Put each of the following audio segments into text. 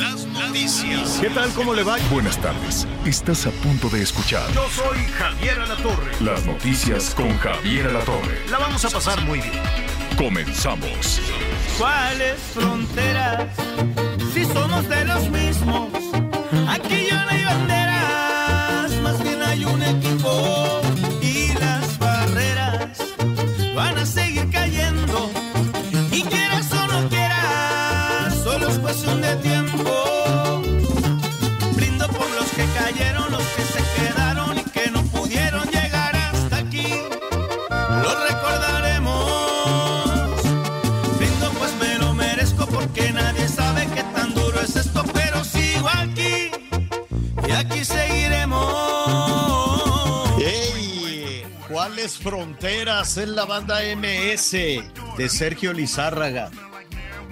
Las noticias. ¿Qué tal? ¿Cómo le va? Buenas tardes. Estás a punto de escuchar Yo soy Javier Alatorre. las noticias con Javier Alatorre. La vamos a pasar muy bien. Comenzamos. ¿Cuáles fronteras? Si somos de los mismos. Aquí ya no hay banderas, más bien hay un equipo. Y las barreras van a seguir de tiempo. Brindo por los que cayeron, los que se quedaron y que no pudieron llegar hasta aquí. Los recordaremos. Brindo pues me lo merezco porque nadie sabe qué tan duro es esto, pero sigo aquí y aquí seguiremos. ¡Ey! ¿Cuáles fronteras? Es la banda MS de Sergio Lizárraga.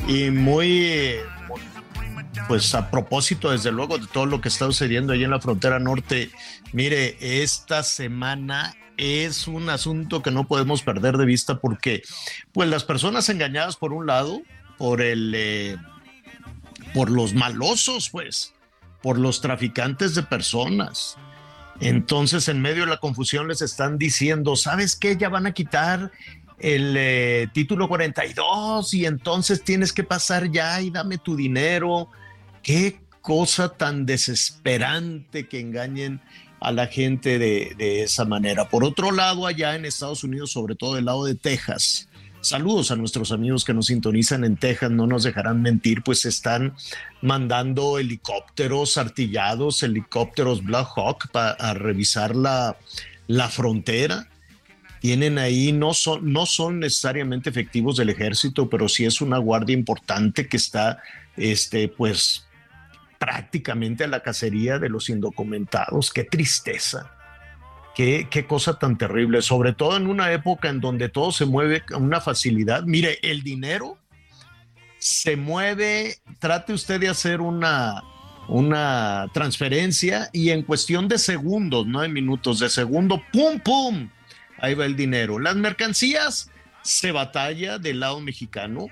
Y muy, eh, pues a propósito, desde luego, de todo lo que está sucediendo ahí en la frontera norte. Mire, esta semana es un asunto que no podemos perder de vista porque, pues las personas engañadas por un lado, por el, eh, por los malosos, pues, por los traficantes de personas. Entonces, en medio de la confusión les están diciendo, ¿sabes qué? Ya van a quitar el eh, título 42 y entonces tienes que pasar ya y dame tu dinero. Qué cosa tan desesperante que engañen a la gente de, esa manera. Por otro lado, allá en Estados Unidos, sobre todo del lado de Texas, Saludos a nuestros amigos que nos sintonizan en Texas, no nos dejarán mentir, pues están mandando helicópteros artillados, helicópteros Black Hawk para revisar la, la frontera. Tienen ahí, no son, no son necesariamente efectivos del ejército, pero sí es una guardia importante que está, este, pues, prácticamente a la cacería de los indocumentados. Qué tristeza. Qué, qué, cosa tan terrible, sobre todo en una época en donde todo se mueve con una facilidad. Mire, el dinero se mueve, trate usted de hacer una, una transferencia y en cuestión de segundos, no de minutos, de segundo, ¡pum, pum! Ahí va el dinero. Las mercancías se batalla del lado mexicano.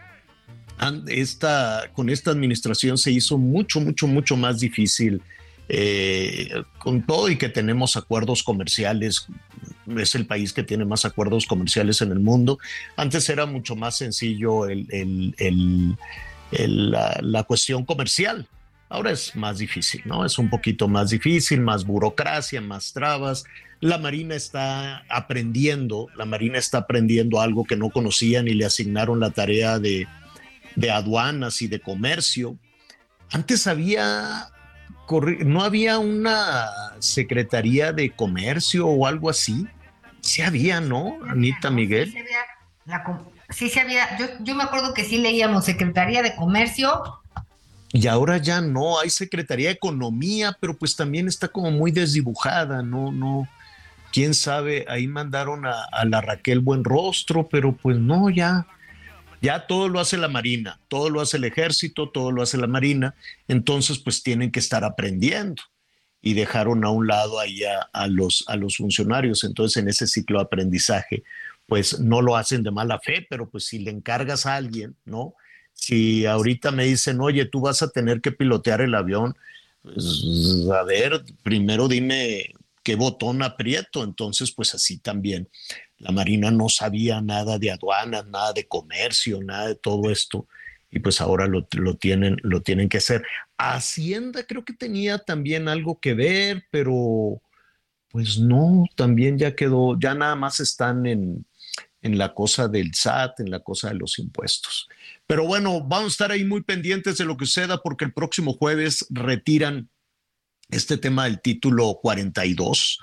Esta, con esta administración se hizo mucho, mucho, mucho más difícil eh, con todo y que tenemos acuerdos comerciales, es el país que tiene más acuerdos comerciales en el mundo. Antes era mucho más sencillo el, el, el, la, la, cuestión comercial. Ahora es más difícil, ¿no? Es un poquito más difícil, más burocracia, más trabas. La Marina está aprendiendo, la Marina está aprendiendo algo que no conocían y le asignaron la tarea de, de aduanas y de comercio. Antes había no había una secretaría de comercio o algo así. Sí había, ¿no, Anita Miguel? Sí, había, la, sí, sí había. Yo, yo me acuerdo que sí leíamos Secretaría de Comercio. Y ahora ya no, hay Secretaría de Economía, pero pues también está como muy desdibujada, ¿no? No, quién sabe, ahí mandaron a, a la Raquel Buenrostro, pero pues no, ya, ya todo lo hace la Marina, todo lo hace el ejército, todo lo hace la Marina, entonces pues tienen que estar aprendiendo y dejaron a un lado ahí a, los, a los funcionarios. Entonces en ese ciclo de aprendizaje pues no lo hacen de mala fe, pero pues si le encargas a alguien, ¿no? Si ahorita me dicen, oye, tú vas a tener que pilotear el avión, pues a ver, primero dime qué botón aprieto, entonces pues así también la Marina no sabía nada de aduanas, nada de comercio, nada de todo esto, y pues ahora lo, lo, tienen, lo tienen que hacer. Hacienda creo que tenía también algo que ver, pero pues no, también ya quedó, ya nada más están en, en la cosa del SAT, en la cosa de los impuestos. Pero bueno, vamos a estar ahí muy pendientes de lo que suceda porque el próximo jueves retiran este tema del título 42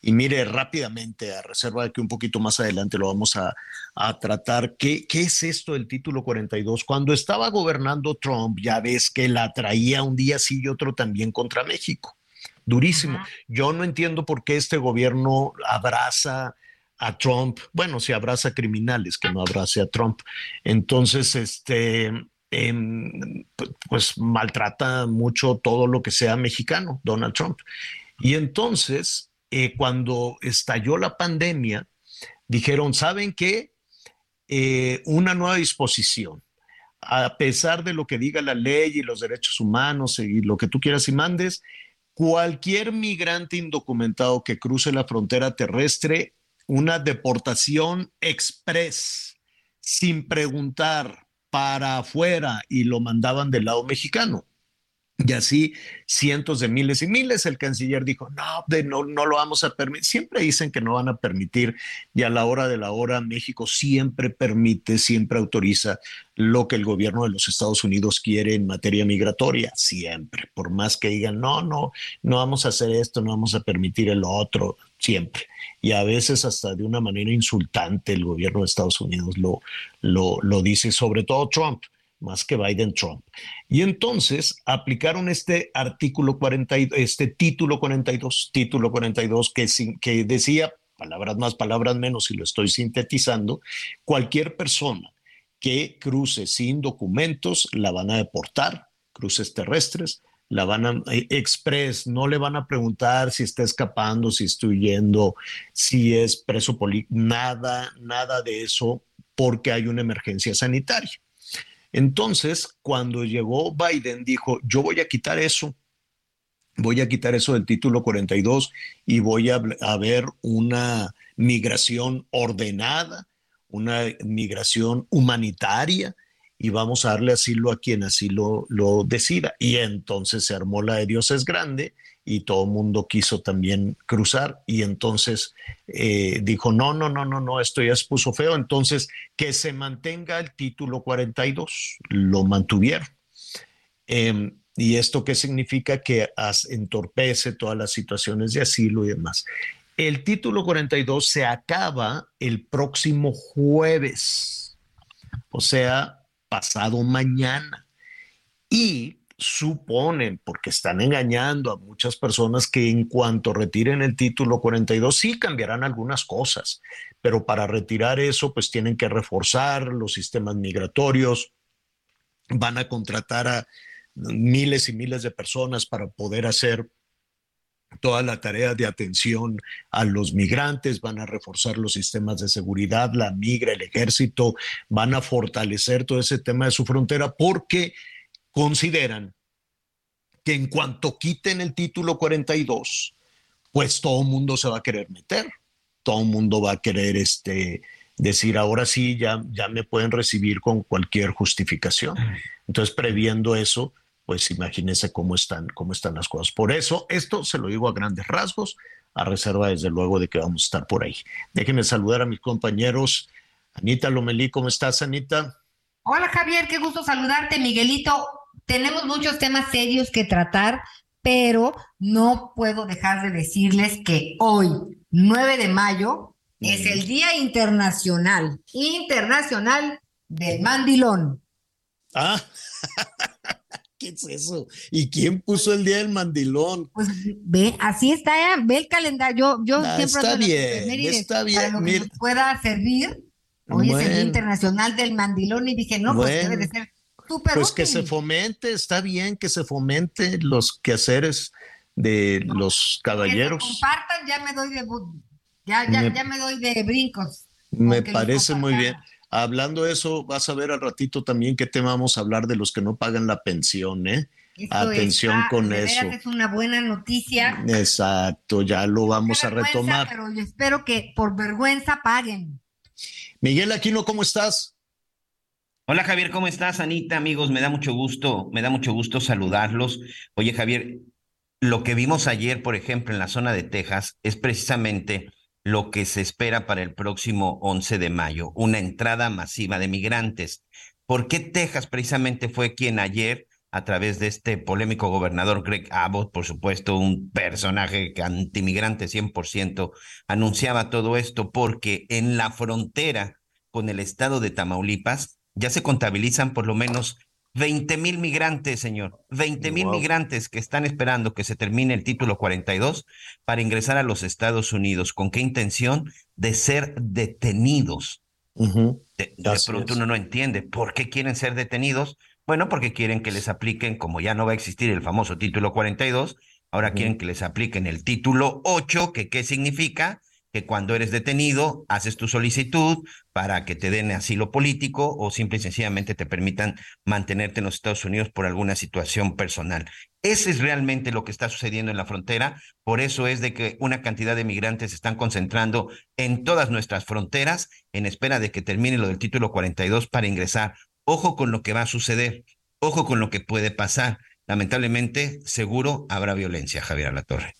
Y mire, rápidamente, a reserva de que un poquito más adelante lo vamos a, tratar, ¿Qué, ¿qué, es esto del título 42? Cuando estaba gobernando Trump, ya ves que la traía un día sí y otro también contra México. Durísimo. Yo no entiendo por qué este gobierno abraza a Trump, bueno, si abraza criminales, que no abrace a Trump. Entonces, este, em, pues maltrata mucho todo lo que sea mexicano, Donald Trump. Y entonces, eh, cuando estalló la pandemia, dijeron, ¿saben qué? Eh, una nueva disposición. A pesar de lo que diga la ley y los derechos humanos y lo que tú quieras y mandes, cualquier migrante indocumentado que cruce la frontera terrestre una deportación express, sin preguntar para afuera y lo mandaban del lado mexicano. Y así cientos de miles y miles. El canciller dijo, no, no, no lo vamos a permitir. Siempre dicen que no van a permitir y a la hora de la hora México siempre permite, siempre autoriza lo que el gobierno de los Estados Unidos quiere en materia migratoria, siempre. Por más que digan, no, no, no vamos a hacer esto, no vamos a permitir el otro, siempre. Y a veces hasta de una manera insultante el gobierno de Estados Unidos lo, lo, lo dice, sobre todo Trump más que Biden Trump. Y entonces aplicaron este artículo 42, este título 42, título 42 que, que decía, palabras más, palabras menos, y lo estoy sintetizando, cualquier persona que cruce sin documentos la van a deportar, cruces terrestres, la van a eh, express, no le van a preguntar si está escapando, si está huyendo, si es preso político, nada, nada de eso, porque hay una emergencia sanitaria. Entonces, cuando llegó Biden, dijo, yo voy a quitar eso, voy a quitar eso del título 42 y voy a, ver una migración ordenada, una migración humanitaria y vamos a darle asilo a quien así lo, lo decida. Y entonces se armó la de Dios es grande y todo el mundo quiso también cruzar y entonces eh, dijo, no, no, no, no, no, esto ya se puso feo, entonces que se mantenga el título 42, lo mantuvieron. Em, ¿Y esto qué significa? Que entorpece todas las situaciones de asilo y demás. El título 42 se acaba el próximo jueves, o sea, pasado mañana. Y suponen, porque están engañando a muchas personas, que en cuanto retiren el título 42 sí cambiarán algunas cosas, pero para retirar eso pues tienen que reforzar los sistemas migratorios, van a contratar a miles y miles de personas para poder hacer toda la tarea de atención a los migrantes, van a reforzar los sistemas de seguridad, la migra, el ejército, van a fortalecer todo ese tema de su frontera porque consideran que en cuanto quiten el título 42, pues todo el mundo se va a querer meter, todo el mundo va a querer este, decir, ahora sí, ya, ya me pueden recibir con cualquier justificación. Entonces, previendo eso, pues imagínense cómo están, cómo están las cosas. Por eso, esto se lo digo a grandes rasgos, a reserva desde luego de que vamos a estar por ahí. Déjenme saludar a mis compañeros. Anita Lomelí, ¿cómo estás, Anita? Hola Javier, qué gusto saludarte, Miguelito tenemos muchos temas serios que tratar, pero no puedo dejar de decirles que hoy, 9 de mayo, es el Día Internacional, Internacional del Mandilón. Ah, ¿qué es eso? ¿Y quién puso el Día del Mandilón? Pues ve, así está, ve el calendario. Yo, yo ah, siempre está bien, está bien. Para que pueda servir. Hoy es el Día Internacional del Mandilón y dije, no, pues debe de ser pues que se fomente, está bien que se fomente los quehaceres de los caballeros. Que compartan, ya me doy de ya, ya, me, ya me doy de brincos. Me parece muy bien. Hablando de eso, vas a ver al ratito también qué tema vamos a hablar de los que no pagan la pensión, ¿eh? Atención con eso. Es una buena noticia. Exacto, ya lo vamos a retomar. Pero yo espero que por vergüenza paguen. Miguel Aquino, ¿cómo estás? Hola Javier, ¿cómo estás? Anita, amigos, me da mucho gusto, me da mucho gusto saludarlos. Oye Javier, lo que vimos ayer, por ejemplo, en la zona de Texas, es precisamente lo que se espera para el próximo 11 de mayo, una entrada masiva de migrantes. ¿Por qué Texas precisamente fue quien ayer a través de este polémico gobernador Greg Abbott, por supuesto, un personaje antimigrante 100%, anunciaba todo esto porque en la frontera con el estado de Tamaulipas ya se contabilizan por lo menos 20 mil migrantes, señor. 20 mil migrantes que están esperando que se termine el título 42 para ingresar a los Estados Unidos. ¿Con qué intención? De ser detenidos. De, pronto uno no entiende por qué quieren ser detenidos. Bueno, porque quieren que les apliquen, como ya no va a existir el famoso título 42, ahora quieren que les apliquen el título 8, que qué significa que cuando eres detenido haces tu solicitud para que te den asilo político o simple y sencillamente te permitan mantenerte en los Estados Unidos por alguna situación personal. Ese es realmente lo que está sucediendo en la frontera, por eso es de que una cantidad de migrantes se están concentrando en todas nuestras fronteras en espera de que termine lo del título 42 para ingresar. Ojo con lo que va a suceder, ojo con lo que puede pasar. Lamentablemente, seguro habrá violencia, Javier Alatorre.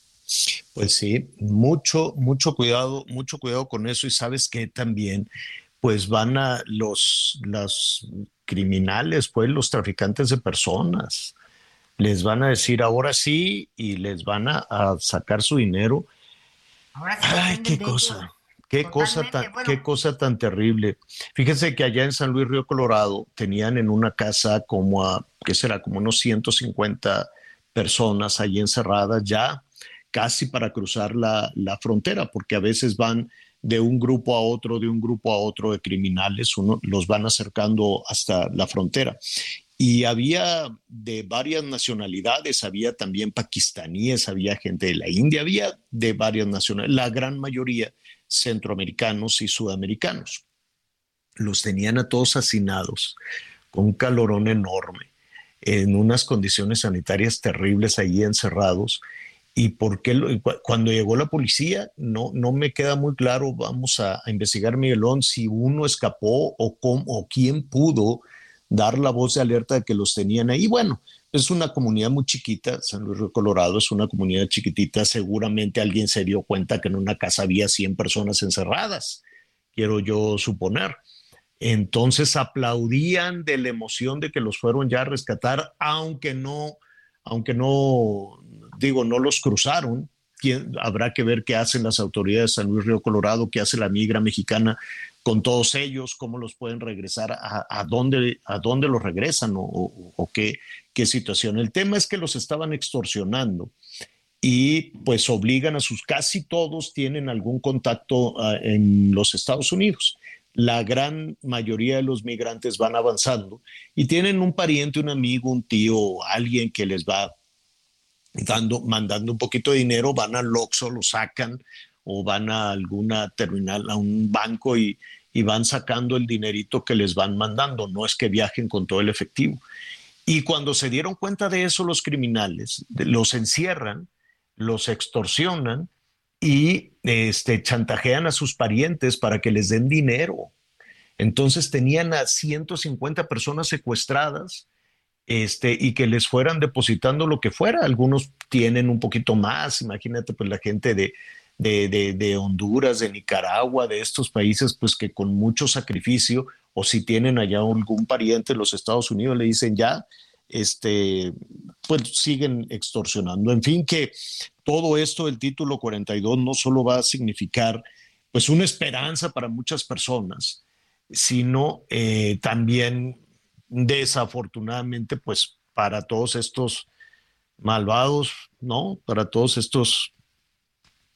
Pues sí, mucho, mucho cuidado, mucho cuidado con eso y sabes que también pues van a los, los criminales, pues los traficantes de personas, les van a decir ahora sí y les van a, sacar su dinero. Ay, qué cosa, qué cosa tan, qué cosa tan terrible. Fíjense que allá en San Luis Río Colorado tenían en una casa como a, ¿qué será? Como unos 150 personas allí encerradas ya casi para cruzar la, frontera, porque a veces van de un grupo a otro, de un grupo a otro de criminales, uno los van acercando hasta la frontera. Y había de varias nacionalidades, había también pakistaníes, había gente de la India, había de varias nacionalidades, la gran mayoría centroamericanos y sudamericanos. Los tenían a todos hacinados, con un calorón enorme, en unas condiciones sanitarias terribles allí encerrados y por qué cuando llegó la policía no, no me queda muy claro, vamos a, investigar Miguelón, si uno escapó o, cómo, o quién pudo dar la voz de alerta de que los tenían ahí. Bueno, es una comunidad muy chiquita, San Luis Río Colorado es una comunidad chiquitita, seguramente alguien se dio cuenta que en una casa había 100 personas encerradas, quiero yo suponer. Entonces aplaudían de la emoción de que los fueron ya a rescatar, aunque no, aunque no, digo, no los cruzaron. habrá que ver qué hacen las autoridades de San Luis Río Colorado, qué hace la migra mexicana con todos ellos, cómo los pueden regresar, a, dónde, a dónde los regresan o, qué, qué situación. El tema es que los estaban extorsionando y pues obligan a sus, casi todos tienen algún contacto ah, en los Estados Unidos. La gran mayoría de los migrantes van avanzando y tienen un pariente, un amigo, un tío, alguien que les va dando, mandando un poquito de dinero, van al Oxxo, lo sacan o van a alguna terminal, a un banco y, y van sacando el dinerito que les van mandando, no es que viajen con todo el efectivo. Y cuando se dieron cuenta de eso los criminales, los encierran, los extorsionan y este, chantajean a sus parientes para que les den dinero. Entonces tenían a 150 personas secuestradas este, y que les fueran depositando lo que fuera. Algunos tienen un poquito más, imagínate pues la gente de, de, de, Honduras, de Nicaragua, de estos países, pues que con mucho sacrificio, o si tienen allá algún pariente en los Estados Unidos, le dicen ya, este, pues siguen extorsionando. En fin, que todo esto del título 42 no solo va a significar pues una esperanza para muchas personas, sino eh, también desafortunadamente, pues para todos estos malvados, ¿no? Para todos estos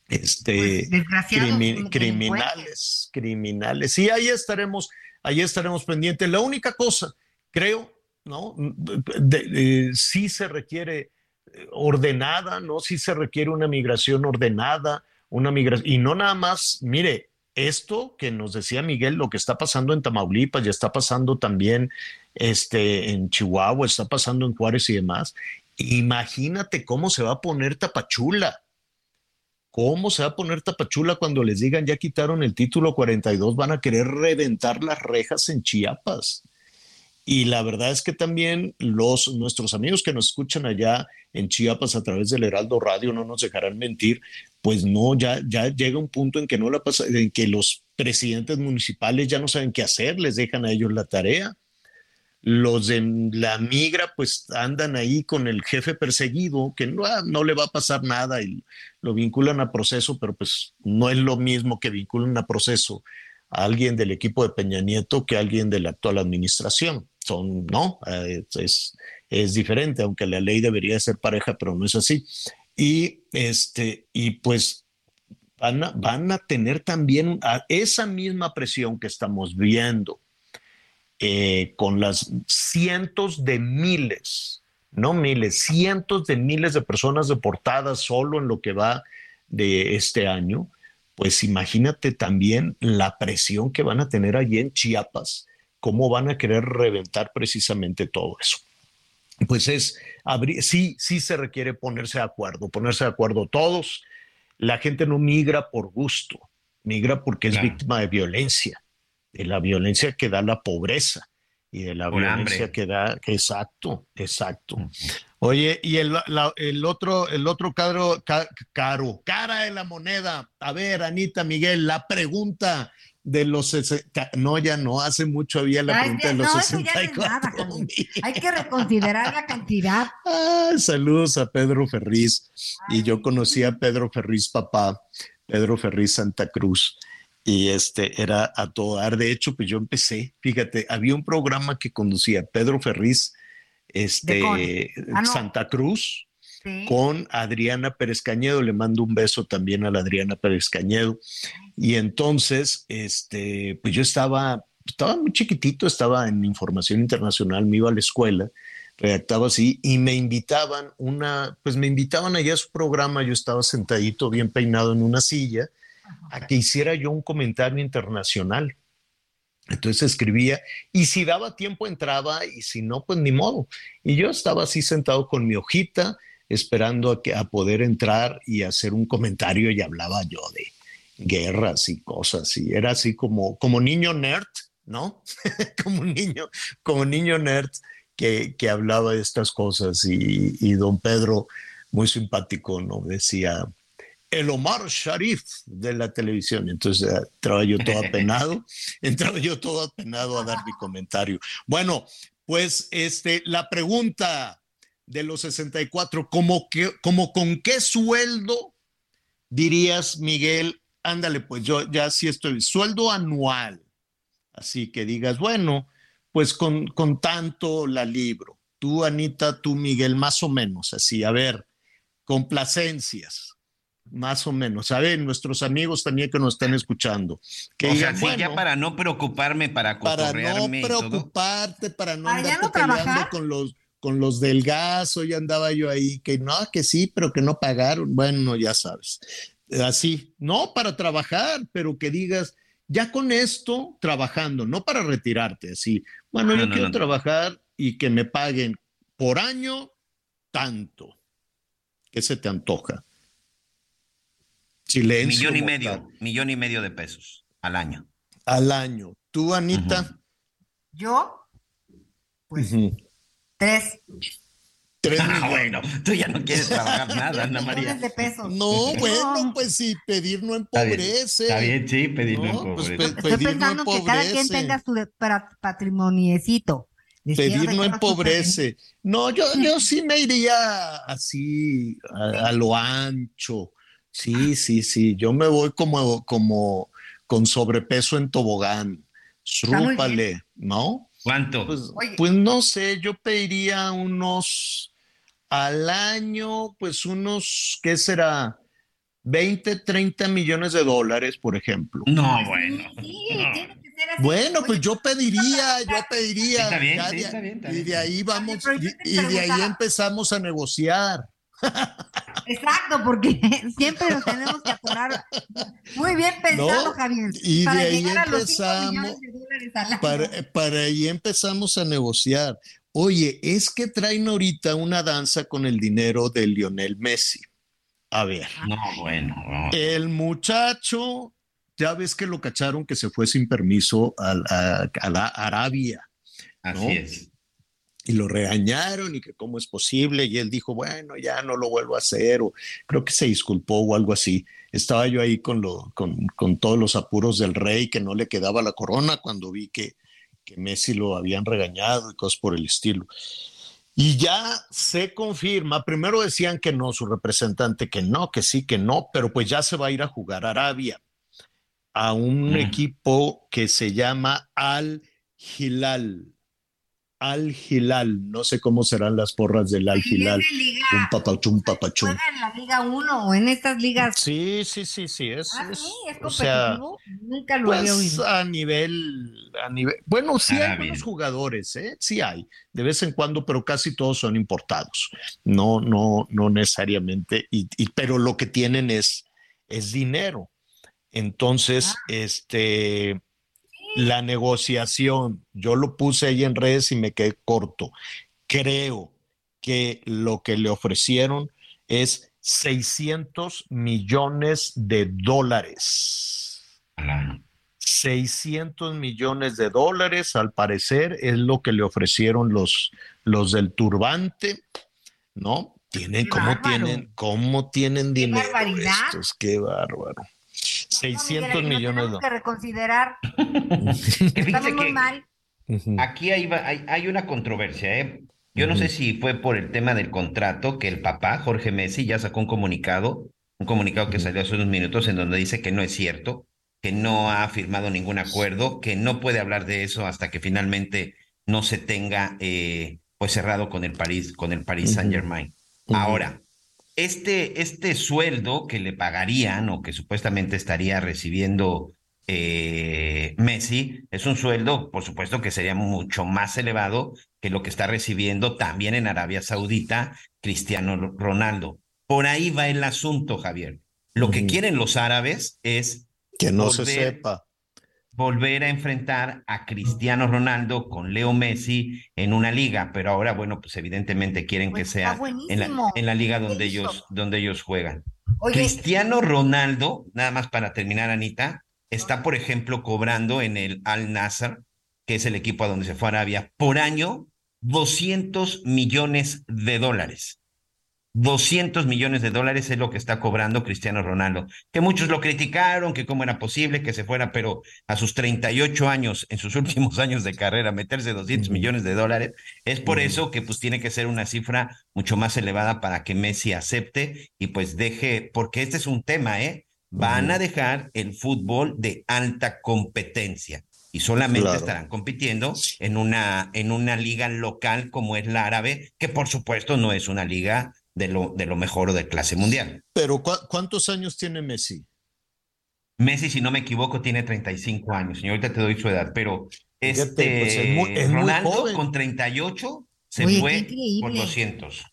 este, pues, criminales, criminales. Y ahí estaremos, ahí estaremos pendientes. La única cosa, creo, ¿no? De, sí se requiere eh, ordenada, ¿no? Sí se requiere una migración ordenada, una migración, y no nada más, mire, esto que nos decía Miguel, lo que está pasando en Tamaulipas, ya está pasando también este, en Chihuahua, está pasando en Juárez y demás. Imagínate cómo se va a poner Tapachula. ¿Cómo se va a poner Tapachula cuando les digan ya quitaron el título 42? Van a querer reventar las rejas en Chiapas. Y la verdad es que también los, nuestros amigos que nos escuchan allá en Chiapas a través del Heraldo Radio no nos dejarán mentir, pues no, ya, llega un punto en que no la pasa, en que los presidentes municipales ya no saben qué hacer, les dejan a ellos la tarea Los de la migra pues andan ahí con el jefe perseguido, que no, no le va a pasar nada y lo vinculan a proceso, pero pues no es lo mismo que vinculan a proceso a alguien del equipo de Peña Nieto que a alguien de la actual administración. Son, no, es diferente, aunque la ley debería ser pareja, pero no es así. Y, este, y pues van a, van a tener también esa misma presión que estamos viendo eh, con las cientos de miles, no miles, cientos de miles de personas deportadas solo en lo que va de este año, pues imagínate también la presión que van a tener allí en Chiapas, cómo van a querer reventar precisamente todo eso. Pues es, sí, sí se requiere ponerse de acuerdo, ponerse de acuerdo todos. La gente no migra por gusto, migra porque es víctima de violencia de la violencia que da la pobreza y de la violencia que da, exacto, exacto. Oye, y el, el, otro, el otro caro, caro, cara de la moneda. A ver, Anita, Miguel, la pregunta de los no ya no hace mucho había la pregunta de los no, 64 hay que reconsiderar la cantidad. Ah, saludos a Pedro Ferriz. Y yo conocí a Pedro Ferriz papá Pedro Ferriz Santa Cruz. Y este era a todo dar. De hecho, pues yo empecé, fíjate, había un programa que conducía Pedro Ferriz, este, ah, Santa Cruz, con Adriana Pérez Cañedo. Le mando un beso también a la Adriana Pérez Cañedo. Y entonces, este, pues yo estaba, estaba muy chiquitito, estaba en información internacional, me iba a la escuela redactaba así y me invitaban una, pues me invitaban allá a su programa, yo estaba sentadito bien peinado en una silla a que hiciera yo un comentario internacional. Entonces escribía y si daba tiempo entraba y si no, pues ni modo. Y yo estaba así sentado con mi hojita esperando a, que, a poder entrar y hacer un comentario y hablaba yo de guerras y cosas y era así como, como niño nerd, ¿no? como niño, como niño nerd que, que hablaba de estas cosas y, y don Pedro, muy simpático, ¿no? Decía, el Omar Sharif de la televisión. Entonces eh, entraba yo todo apenado, entraba yo todo apenado a dar mi comentario. Bueno, pues este, la pregunta de los 64, ¿cómo, que, como con qué sueldo dirías, Miguel? Ándale, pues yo ya sí estoy, sueldo anual. Así que digas, bueno, pues con, con tanto la libro. Tú, Anita, tú, Miguel, más o menos, así, a ver, complacencias más o menos. Saben, nuestros amigos también que nos están escuchando. Que o sea, sí, ya para no preocuparme, para Para no preocuparte, para no andar peleando con los, con los del gas, hoy andaba yo ahí, que no, que sí, pero que no pagaron. Bueno, ya sabes. Así, no para trabajar, pero que digas, ya con esto, trabajando, no para retirarte, así. Bueno, yo quiero trabajar y que me paguen por año tanto. ¿Qué se te antoja? Millón y medio, millón y medio de pesos al año. Al año. ¿Tú, Anita? Yo, pues, tres. Ah, bueno, tú ya no quieres trabajar nada, Ana María. De pesos. No, bueno, pues sí, pedir no empobrece. Está bien, sí, pedir no, pues, empobrece. Estoy pensando que cada quien tenga su patrimoniecito. Pedir no empobrece. No, yo, yo sí me iría así, a lo ancho Sí, sí, sí. Yo me voy como, como con sobrepeso en tobogán. Srúpale, ¿no? ¿Cuánto? Pues, pues, no sé, yo pediría unos al año, pues unos, ¿qué será? 20, 30 millones de dólares, por ejemplo. No, bueno. Bueno, pues yo pediría, yo pediría. Está bien, sí, está bien, Y de ahí vamos, y de ahí empezamos a negociar. Exacto, porque siempre nos tenemos que atorar. Muy bien pensado, Javier. Y de ahí empezamos. Para, para ahí empezamos a negociar. Oye, es que traen ahorita una danza con el dinero de Lionel Messi. A ver. No, bueno. El muchacho, ya ves que lo cacharon que se fue sin permiso a, la Arabia. Así es y lo regañaron y que cómo es posible y él dijo, bueno, ya no lo vuelvo a hacer o creo que se disculpó o algo así. Estaba yo ahí con, lo, con, con todos los apuros del rey que no le quedaba la corona cuando vi que, que Messi lo habían regañado y cosas por el estilo. Y ya se confirma, primero decían que no, su representante que no, que sí, que no, pero pues ya se va a ir a jugar a Arabia, a un Mm. equipo que se llama Al Hilal. Al Hilal, no sé cómo serán las porras del Al Hilal. Un papachum, papachum. en la Liga 1 o en estas ligas. Sí, sí, sí, sí, es, Ah, es- sí, es o sea. Nunca lo había pues oído. a nivel, a nivel, bueno, sí hay Arabia. buenos jugadores, ¿eh? Sí hay, de vez en cuando, pero casi todos son importados. No, no, no necesariamente, y, y- pero lo que tienen es, es dinero. Entonces, Ah. este, la negociación, yo lo puse ahí en redes y me quedé corto. Creo que lo que le ofrecieron es 600 millones de dólares. Ala. 600 millones de dólares, al parecer, es lo que le ofrecieron los, los del turbante, ¿no? Tienen, Qué ¿cómo bárbaro. tienen, cómo tienen dinero barbaridad. estos? Qué bárbaro. No, 600 Miguel, aquí lo millones de tenemos dólares. que reconsiderar. Estamos muy que mal. Aquí hay, va- hay, hay una controversia, ¿eh? Yo no sé si fue por el tema del contrato que el papá, Jorge Messi, ya sacó un comunicado, un comunicado que salió hace unos minutos en donde dice que no es cierto, que no ha firmado ningún acuerdo, que no puede hablar de eso hasta que finalmente no se tenga eh, pues cerrado con el París, con el. Saint Germain. Ahora, este, este sueldo que le pagarían o que supuestamente estaría recibiendo eh, Messi es un sueldo, por supuesto, que sería mucho más elevado que lo que está recibiendo también en Arabia Saudita Cristiano Ronaldo. Por ahí va el asunto, Javier. Lo que quieren los árabes es Que no se sepa. Volver a enfrentar a Cristiano Ronaldo con Leo Messi en una liga, pero ahora, bueno, pues evidentemente quieren Pues que está sea en la, en la liga donde ellos, donde ellos juegan. Oye, Cristiano Ronaldo, nada más para terminar, Anita, está, por ejemplo, cobrando en el Al Nassr, que es el equipo a donde se fue a Arabia, por año 200 millones de dólares. 200 millones de dólares es lo que está cobrando Cristiano Ronaldo. Que muchos lo criticaron, que cómo era posible que se fuera, pero a sus 38 años, en sus últimos años de carrera, meterse 200 Ujú. millones de dólares, es por eso que pues tiene que ser una cifra mucho más elevada para que Messi acepte y pues deje, porque este es un tema, ¿eh? Van a dejar el fútbol de alta competencia y solamente Claro. estarán compitiendo en una, en una liga local como es la árabe, que por supuesto no es una liga de lo, de lo mejor o de clase mundial. Pero ¿cu- ¿cuántos años tiene Messi? Messi, si no me equivoco, tiene 35 años. Señor, ahorita te doy su edad, pero Fíjate, este pues, es muy- es muy Ronaldo joven. con 38 se Oye, fue por 200.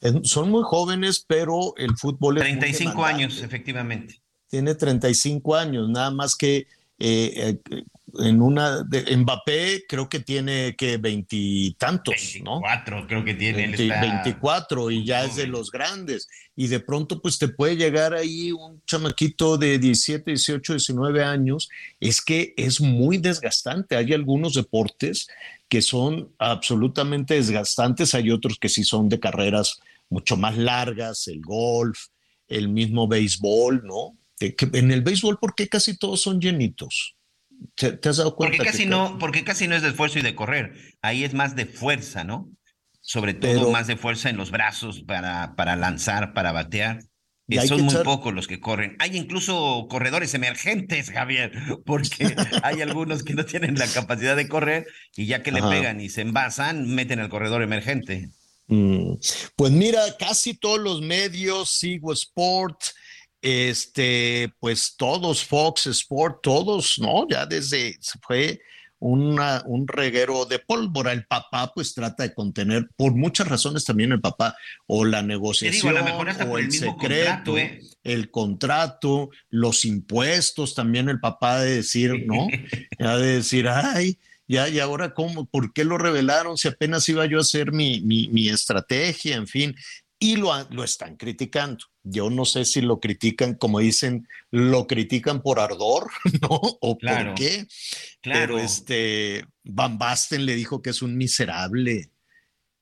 Es- son muy jóvenes, pero el fútbol es muy 35 años, efectivamente. Tiene 35 años, nada más que eh, eh, en una de Mbappé creo que tiene que veintitantos, ¿no? 24 creo que tiene. él 20 está 24 y ya es de los grandes. Y de pronto pues te puede llegar ahí un chamaquito de 17, 18, 19 años. Es que es muy desgastante. Hay algunos deportes que son absolutamente desgastantes. Hay otros que sí son de carreras mucho más largas, el golf, el mismo béisbol, ¿no? En el béisbol, ¿por qué casi todos son llenitos? ¿Te, te has dado cuenta? Porque que casi ca- no, porque casi no es de esfuerzo y de correr. Ahí es más de fuerza, ¿no? Sobre todo Pero- más de fuerza en los brazos para, para lanzar, para batear. Y Eh, son muy echar- pocos los que corren. Hay incluso corredores emergentes, Javier, porque hay algunos que no tienen la capacidad de correr y ya que le Ajá. pegan y se envasan, meten al corredor emergente. Mm, Pues mira, casi todos los medios, Sigo Sport, este, pues todos, Fox Sport, todos, ¿no? Ya desde fue una, un reguero de pólvora. El papá, pues trata de contener, por muchas razones también el papá, o la digo, negociación, a lo mejor hasta o por el el secreto, contrato, ¿eh? el contrato, los impuestos, también el papá de decir, ¿no? Ya de decir, ay, ya, y ahora cómo, ¿por qué lo revelaron? Si apenas iba yo a hacer mi, mi, mi estrategia, en fin, y lo, lo están criticando. Yo no sé si lo critican, como dicen, lo critican por ardor, ¿no? O Claro, por qué. Claro. Pero este, Van Basten le dijo que es un miserable.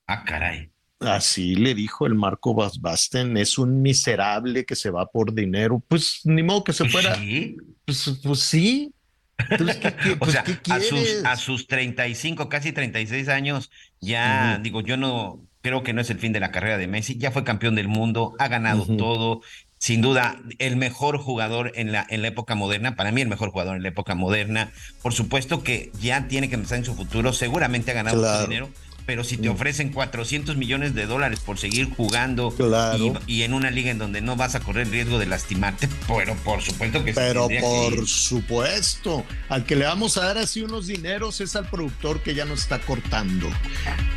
Ah, caray. Así le dijo el Marco Van Basten, es un miserable que se va por dinero. Pues ni modo que se Pues fuera. sí. Pues, pues sí, Entonces, ¿qué, qué- O pues, sea, ¿qué a sus, a sus 35, casi 36 años, ya digo, yo no creo que no es el fin de la carrera de Messi, ya fue campeón del mundo, ha ganado todo, sin duda el mejor jugador en la, en la época moderna, para mí el mejor jugador en la época moderna, por supuesto que ya tiene que pensar en su futuro, seguramente ha ganado Claro. dinero. Pero si te Mm. ofrecen 400 millones de dólares por seguir jugando Claro. y, y en una liga en donde no vas a correr riesgo de lastimarte, pero por supuesto que sí Pero que por supuesto, al que le vamos a dar así unos dineros es al productor que ya nos está cortando.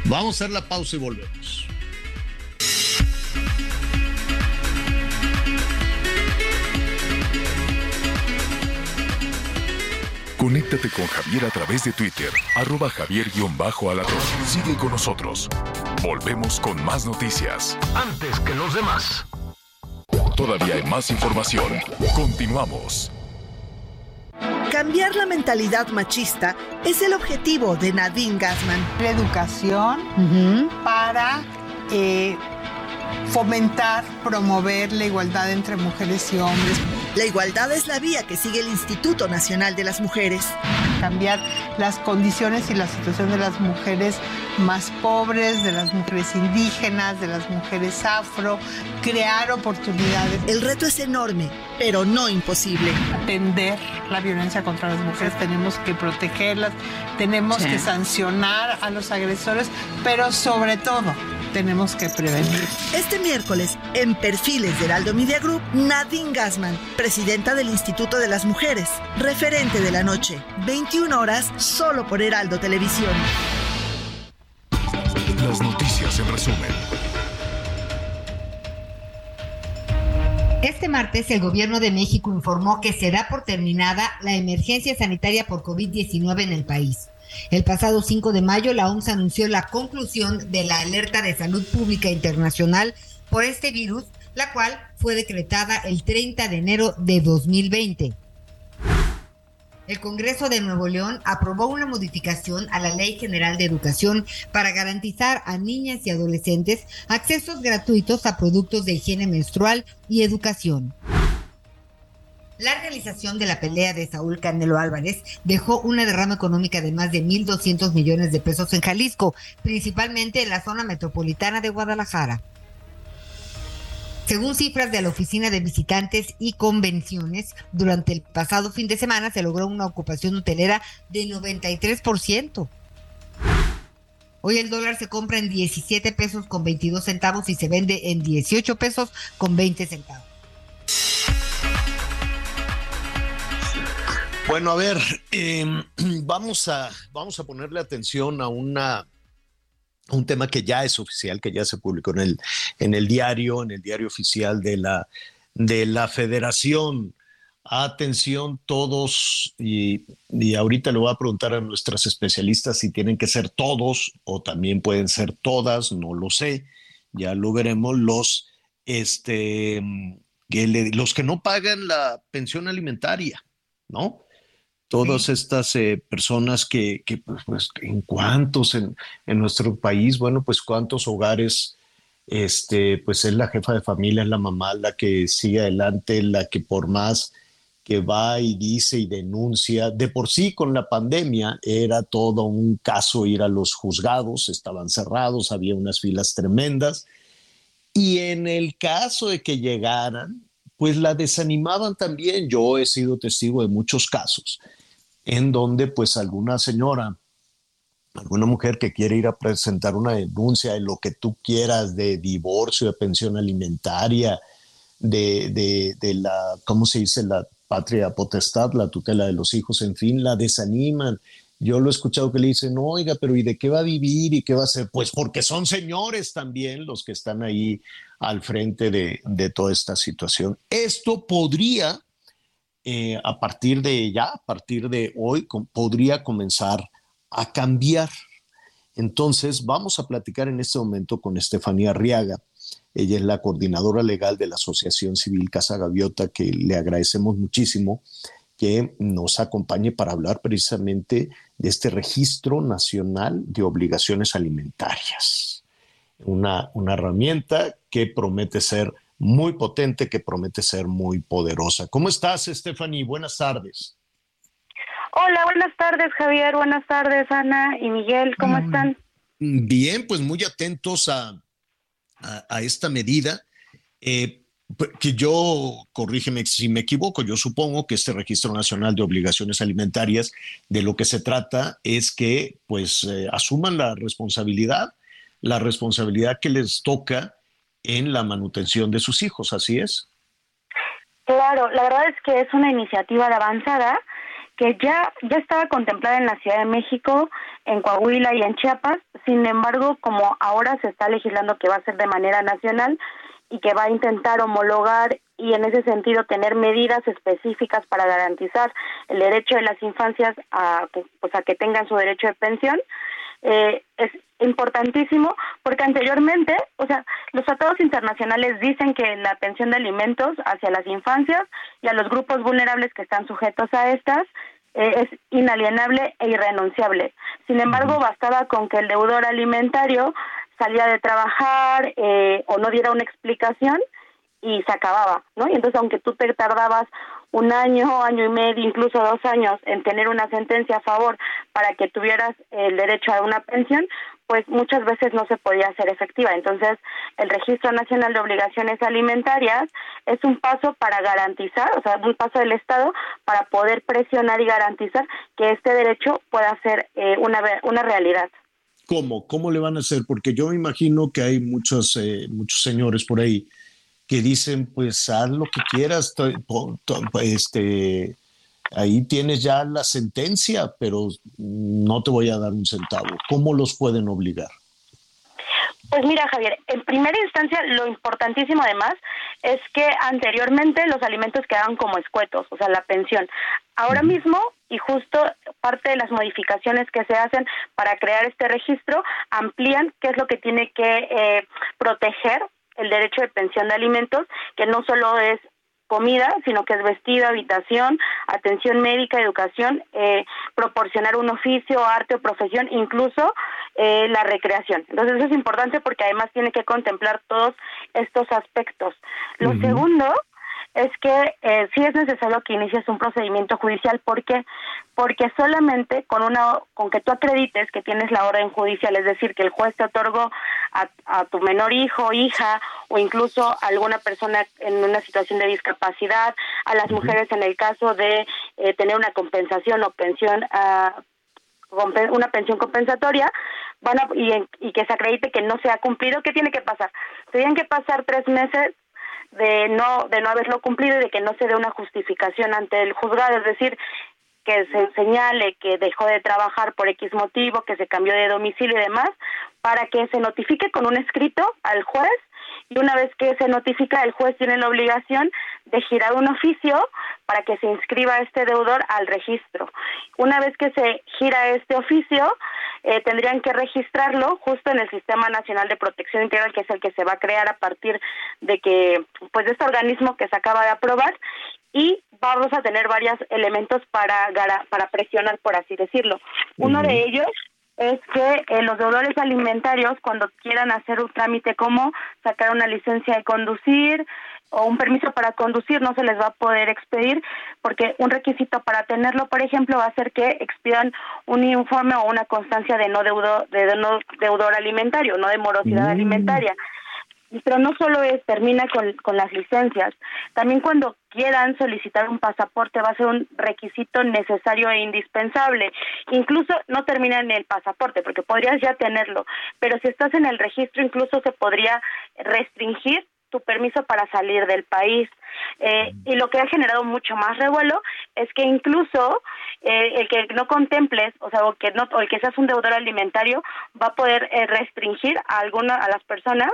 Vamos a hacer la pausa y volvemos. Conéctate con Javier a través de Twitter, arroba javier-alatón. Sigue con nosotros. Volvemos con más noticias. Antes que los demás. Todavía hay más información. Continuamos. Cambiar la mentalidad machista es el objetivo de Nadine Gassman. la educación para eh, fomentar, promover la igualdad entre mujeres y hombres, La igualdad es la vía que sigue el Instituto Nacional de las Mujeres. cambiar las condiciones y la situación de las mujeres más pobres, de las mujeres indígenas, de las mujeres afro, crear oportunidades, El reto es enorme, pero no imposible. atender la violencia contra las mujeres, tenemos que protegerlas, tenemos Sí. que sancionar a los agresores, pero sobre todo tenemos que prevenir. Este miércoles, en Perfiles de Heraldo Media Group, Nadine Gassman, presidenta del Instituto de las Mujeres, referente de la noche, 21 horas, solo por Heraldo Televisión. Las noticias en resumen. Este martes, el gobierno de México informó que se da por terminada la emergencia sanitaria por COVID-19 en el país. El pasado 5 de mayo, la OMS anunció la conclusión de la alerta de salud pública internacional por este virus, la cual fue decretada el 30 de enero de 2020. El Congreso de Nuevo León aprobó una modificación a la Ley General de Educación para garantizar a niñas y adolescentes accesos gratuitos a productos de higiene menstrual y educación. La realización de la pelea de Saúl Canelo Álvarez dejó una derrama económica de más de 1.200 millones de pesos en Jalisco, principalmente en la zona metropolitana de Guadalajara. Según cifras de la Oficina de Visitantes y Convenciones, durante el pasado fin de semana se logró una ocupación hotelera de 93%. Hoy el dólar se compra en 17 pesos con 22 centavos y se vende en 18 pesos con 20 centavos. Bueno, a ver, eh, vamos, a, vamos a ponerle atención a una, un tema que ya es oficial, que ya se publicó en el, en el diario, en el diario oficial de la, de la federación. Atención todos, y, y ahorita le voy a preguntar a nuestras especialistas si tienen que ser todos o también pueden ser todas, no lo sé, ya lo veremos, los, este, que le- los que no pagan la pensión alimentaria, ¿no? Todas estas eh, personas que, que, pues, pues, en cuántos en, en nuestro país, bueno, pues cuántos hogares, este, pues es la jefa de familia, es la mamá la que sigue adelante, la que por más que va y dice y denuncia, de por sí con la pandemia era todo un caso ir a los juzgados, estaban cerrados, había unas filas tremendas, y en el caso de que llegaran, pues la desanimaban también. Yo he sido testigo de muchos casos en donde pues alguna señora, alguna mujer que quiere ir a presentar una denuncia de lo que tú quieras, de divorcio, de pensión alimentaria, de, de, de la, ¿cómo se dice? La patria potestad, la tutela de los hijos, en fin, la desaniman. Yo lo he escuchado que le dicen, oiga, pero ¿y de qué va a vivir y qué va a hacer? Pues porque son señores también los que están ahí al frente de, de toda esta situación. Esto podría eh, a partir de ya, a partir de hoy, podría comenzar a cambiar. Entonces, vamos a platicar en este momento con Estefanía Arriaga. Ella es la coordinadora legal de la Asociación Civil Casa Gaviota, que le agradecemos muchísimo que nos acompañe para hablar precisamente de este registro nacional de obligaciones alimentarias. Una herramienta que promete ser muy potente, que promete ser muy poderosa. ¿Cómo estás, Stephanie? Buenas tardes. Hola, buenas tardes Javier, buenas tardes Ana y Miguel, ¿cómo están? Bien, pues muy atentos a, a, esta medida. Eh, que yo, corrígeme si me equivoco, yo supongo que este Registro Nacional de Obligaciones Alimentarias de lo que se trata es que pues eh, asuman la responsabilidad, la responsabilidad que les toca en la manutención de sus hijos, ¿así es? Claro, la verdad es que es una iniciativa de avanzada que ya, ya estaba contemplada en la Ciudad de México, en Coahuila y en Chiapas, sin embargo, como ahora se está legislando que va a ser de manera nacional y que va a intentar homologar y en ese sentido tener medidas específicas para garantizar el derecho de las infancias a, pues, a que tengan su derecho de pensión, eh, es importantísimo porque anteriormente, o sea, los tratados internacionales dicen que la pensión de alimentos hacia las infancias y a los grupos vulnerables que están sujetos a estas eh, es inalienable e irrenunciable. Sin embargo, bastaba con que el deudor alimentario salía de trabajar eh, o no diera una explicación y se acababa, ¿no? Y entonces, aunque tú te tardabas un año, año y medio, incluso dos años en tener una sentencia a favor para que tuvieras el derecho a una pensión, pues muchas veces no se podía hacer efectiva. Entonces, el Registro Nacional de Obligaciones Alimentarias es un paso para garantizar, o sea, un paso del Estado para poder presionar y garantizar que este derecho pueda ser eh, una, una realidad. ¿Cómo? ¿Cómo le van a hacer? Porque yo me imagino que hay muchos, eh, muchos señores por ahí que dicen, pues haz lo que quieras, este, ahí tienes ya la sentencia, pero no te voy a dar un centavo. ¿Cómo los pueden obligar? Pues mira, Javier, en primera instancia lo importantísimo además es que anteriormente los alimentos quedaban como escuetos, o sea, la pensión. Ahora mismo, y justo parte de las modificaciones que se hacen para crear este registro, amplían qué es lo que tiene que eh, proteger el derecho de pensión de alimentos, que no solo es comida, sino que es vestido, habitación, atención médica, educación, eh, proporcionar un oficio, arte o profesión, incluso eh, la recreación. Entonces eso es importante porque además tiene que contemplar todos estos aspectos. Lo segundo es que eh, sí es necesario que inicies un procedimiento judicial. Porque porque solamente con una con que tú acredites que tienes la orden judicial, es decir, que el juez te otorgó a, tu menor hijo, hija o incluso a alguna persona en una situación de discapacidad, a las mujeres en el caso de eh, tener una compensación o pensión a ah, una pensión compensatoria van y, y que se acredite que no se ha cumplido, ¿qué tiene que pasar? Tendrían que pasar tres meses de no de no haberlo cumplido y de que no se dé una justificación ante el juzgado, es decir, que se señale que dejó de trabajar por X motivo, que se cambió de domicilio y demás, para que se notifique con un escrito al juez y una vez que se notifica, el juez tiene la obligación de girar un oficio para que se inscriba este deudor al registro. Una vez que se gira este oficio, eh, tendrían que registrarlo justo en el Sistema Nacional de Protección Integral, que es el que se va a crear a partir de que, pues, de este organismo que se acaba de aprobar y vamos a tener varios elementos para, para presionar, por así decirlo. Uno de ellos es que eh, los deudores alimentarios, cuando quieran hacer un trámite como sacar una licencia de conducir o un permiso para conducir, no se les va a poder expedir, porque un requisito para tenerlo, por ejemplo, va a ser que expidan un informe o una constancia de no, deudo, de no deudor alimentario, no de morosidad mm. alimentaria pero no solo es termina con, con las licencias, también cuando quieran solicitar un pasaporte va a ser un requisito necesario e indispensable. Incluso no termina en el pasaporte, porque podrías ya tenerlo, pero si estás en el registro incluso se podría restringir tu permiso para salir del país. Eh, y lo que ha generado mucho más revuelo es que incluso eh, el que no contemples, o sea, o que no, o el que seas un deudor alimentario, va a poder eh, restringir a alguna, a las personas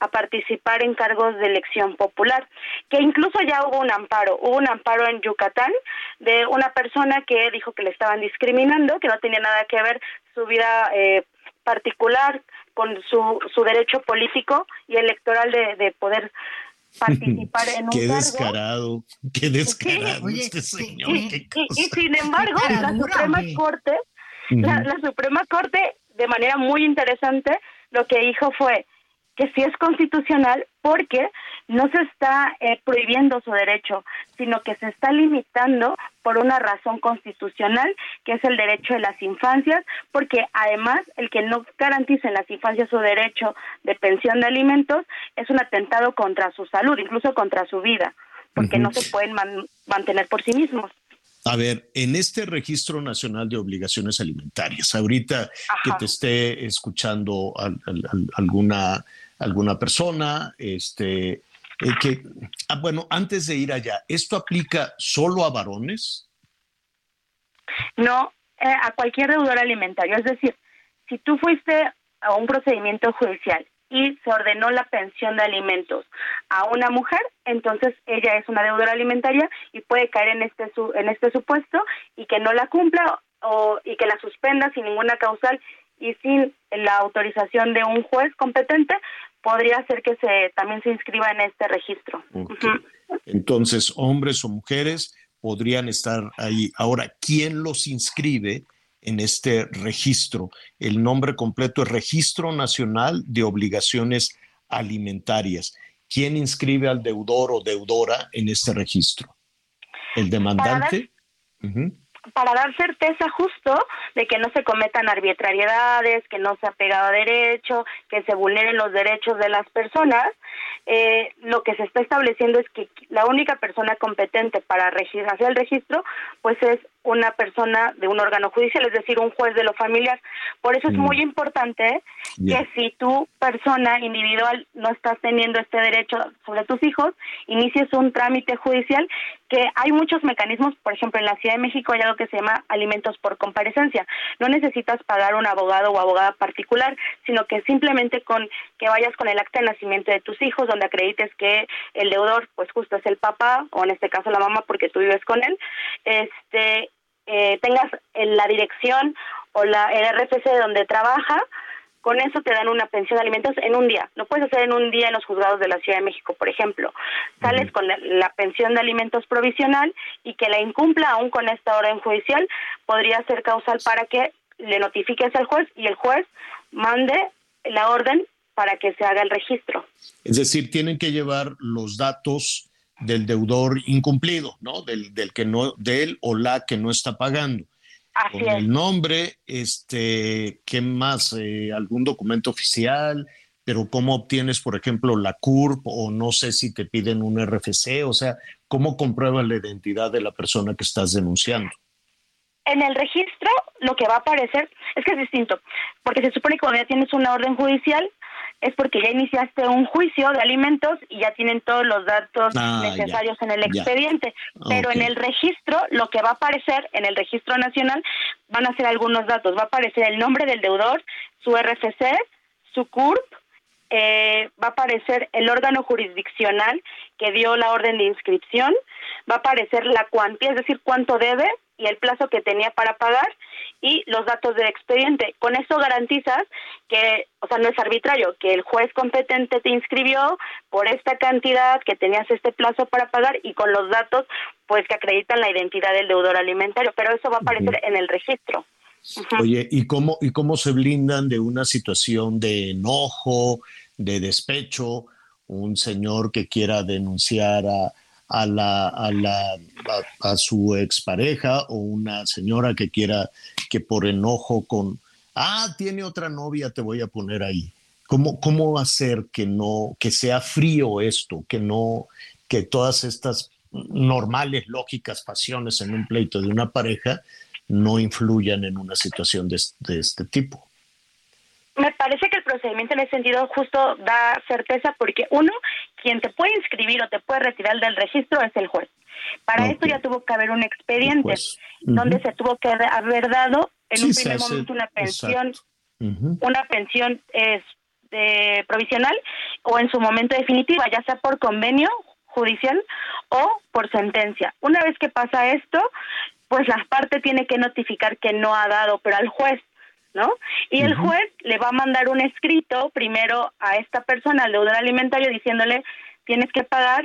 a participar en cargos de elección popular. Que incluso ya hubo un amparo, hubo un amparo en Yucatán de una persona que dijo que le estaban discriminando, que no tenía nada que ver su vida particular con su, su derecho político y electoral de, de poder participar en un qué descarado, qué descarado este señor. Y, sin embargo, la Suprema Corte, la, Suprema Corte, de manera muy interesante, lo que dijo fue que sí es constitucional porque no se está eh, prohibiendo su derecho, sino que se está limitando por una razón constitucional, que es el derecho de las infancias, porque además el que no garantice en las infancias su derecho de pensión de alimentos es un atentado contra su salud, incluso contra su vida, porque no se pueden mantener por sí mismos. A ver, en este registro nacional de obligaciones alimentarias, ahorita que te esté escuchando alguna, alguna persona, este, eh, que, ah, bueno, antes de ir allá, ¿esto aplica solo a varones? No, eh, a cualquier deudor alimentario. Es decir, si tú fuiste a un procedimiento judicial y se ordenó la pensión de alimentos a una mujer, entonces ella es una deudora alimentaria y puede caer en este en este supuesto y que no la cumpla o y que la suspenda sin ninguna causal y sin la autorización de un juez competente, podría ser que se también se inscriba en este registro. Entonces, hombres o mujeres podrían estar ahí. Ahora, ¿quién los inscribe? en este registro. El nombre completo es Registro Nacional de Obligaciones Alimentarias. ¿Quién inscribe al deudor o deudora en este registro? ¿El demandante? Para dar, certeza justo de que no se cometan arbitrariedades, que no se ha pegado a derecho, que se vulneren los derechos de las personas, eh, lo que se está estableciendo es que la única persona competente para hacer el registro, pues es una persona de un órgano judicial, es decir, un juez de lo familiar. Por eso es mm. muy importante que si tu persona individual no estás teniendo este derecho sobre tus hijos, inicies un trámite judicial que hay muchos mecanismos, por ejemplo, en la Ciudad de México hay algo que se llama alimentos por comparecencia. No necesitas pagar un abogado o abogada particular, sino que simplemente con que vayas con el acta de nacimiento de tus hijos, donde acredites que el deudor, pues justo es el papá, o en este caso la mamá, porque tú vives con él, este, eh, tengas la dirección o la, el RFC donde trabaja, con eso te dan una pensión de alimentos en un día. No puedes hacer en un día en los juzgados de la Ciudad de México, por ejemplo. Sales con la, pensión de alimentos provisional y que la incumpla aún con esta orden judicial podría ser causal para que le notifiques al juez y el juez mande la orden para que se haga el registro. Es decir, tienen que llevar los datos del deudor incumplido, ¿no? Del, del que no, de él o la que no está pagando. Así Con el nombre, este, ¿qué más? Eh, algún documento oficial, pero ¿cómo obtienes, por ejemplo, la CURP o no sé si te piden un RFC? O sea, ¿cómo compruebas la identidad de la persona que estás denunciando? En el registro lo que va a aparecer es que es distinto, porque se supone que cuando ya tienes una orden judicial, es porque ya iniciaste un juicio de alimentos y ya tienen todos los datos ah, necesarios en el expediente. Pero en el registro, lo que va a aparecer en el registro nacional van a ser algunos datos. Va a aparecer el nombre del deudor, su RFC, su CURP, eh, va a aparecer el órgano jurisdiccional que dio la orden de inscripción, va a aparecer la cuantía, es decir, cuánto debe y el plazo que tenía para pagar y los datos del expediente. Con eso garantizas que, o sea, no es arbitrario, que el juez competente te inscribió por esta cantidad, que tenías este plazo para pagar y con los datos, pues que acreditan la identidad del deudor alimentario, pero eso va a aparecer en el registro. Oye, ¿y cómo, ¿y cómo se blindan de una situación de enojo, de despecho, un señor que quiera denunciar a, a, la, a, la, a, su expareja o una señora que quiera que por enojo con, ah, tiene otra novia, te voy a poner ahí. ¿Cómo, cómo hacer que no, que sea frío esto, que no, que todas estas normales, lógicas pasiones en un pleito de una pareja no influyan en una situación de, de este tipo? Me parece que procedimiento en ese sentido justo da certeza porque uno, quien te puede inscribir o te puede retirar del registro es el juez. Para esto ya tuvo que haber un expediente donde se tuvo que haber dado en un primer momento una pensión, una pensión es, de, provisional o en su momento definitiva, ya sea por convenio judicial o por sentencia. Una vez que pasa esto, pues la parte tiene que notificar que no ha dado, pero al juez ¿no? Y el juez le va a mandar un escrito primero a esta persona, al deudor alimentario, diciéndole, tienes que pagar,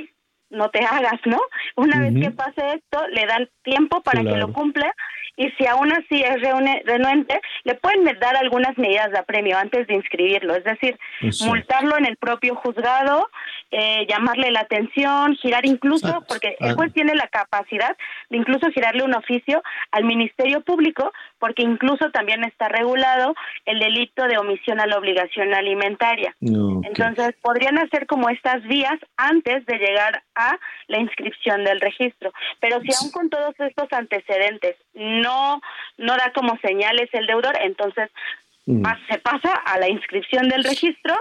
no te hagas, ¿no? Una vez que pase esto, le dan tiempo para que lo cumpla y si aún así es renuente, le pueden dar algunas medidas de apremio antes de inscribirlo, es decir, multarlo en el propio juzgado, eh, llamarle la atención, girar incluso, porque el juez tiene la capacidad de incluso girarle un oficio al Ministerio Público, porque incluso también está regulado el delito de omisión a la obligación alimentaria. Entonces, podrían hacer como estas vías antes de llegar a la inscripción del registro. Pero si aún con todos estos antecedentes no, no da como señales el deudor, entonces mm. se pasa a la inscripción del registro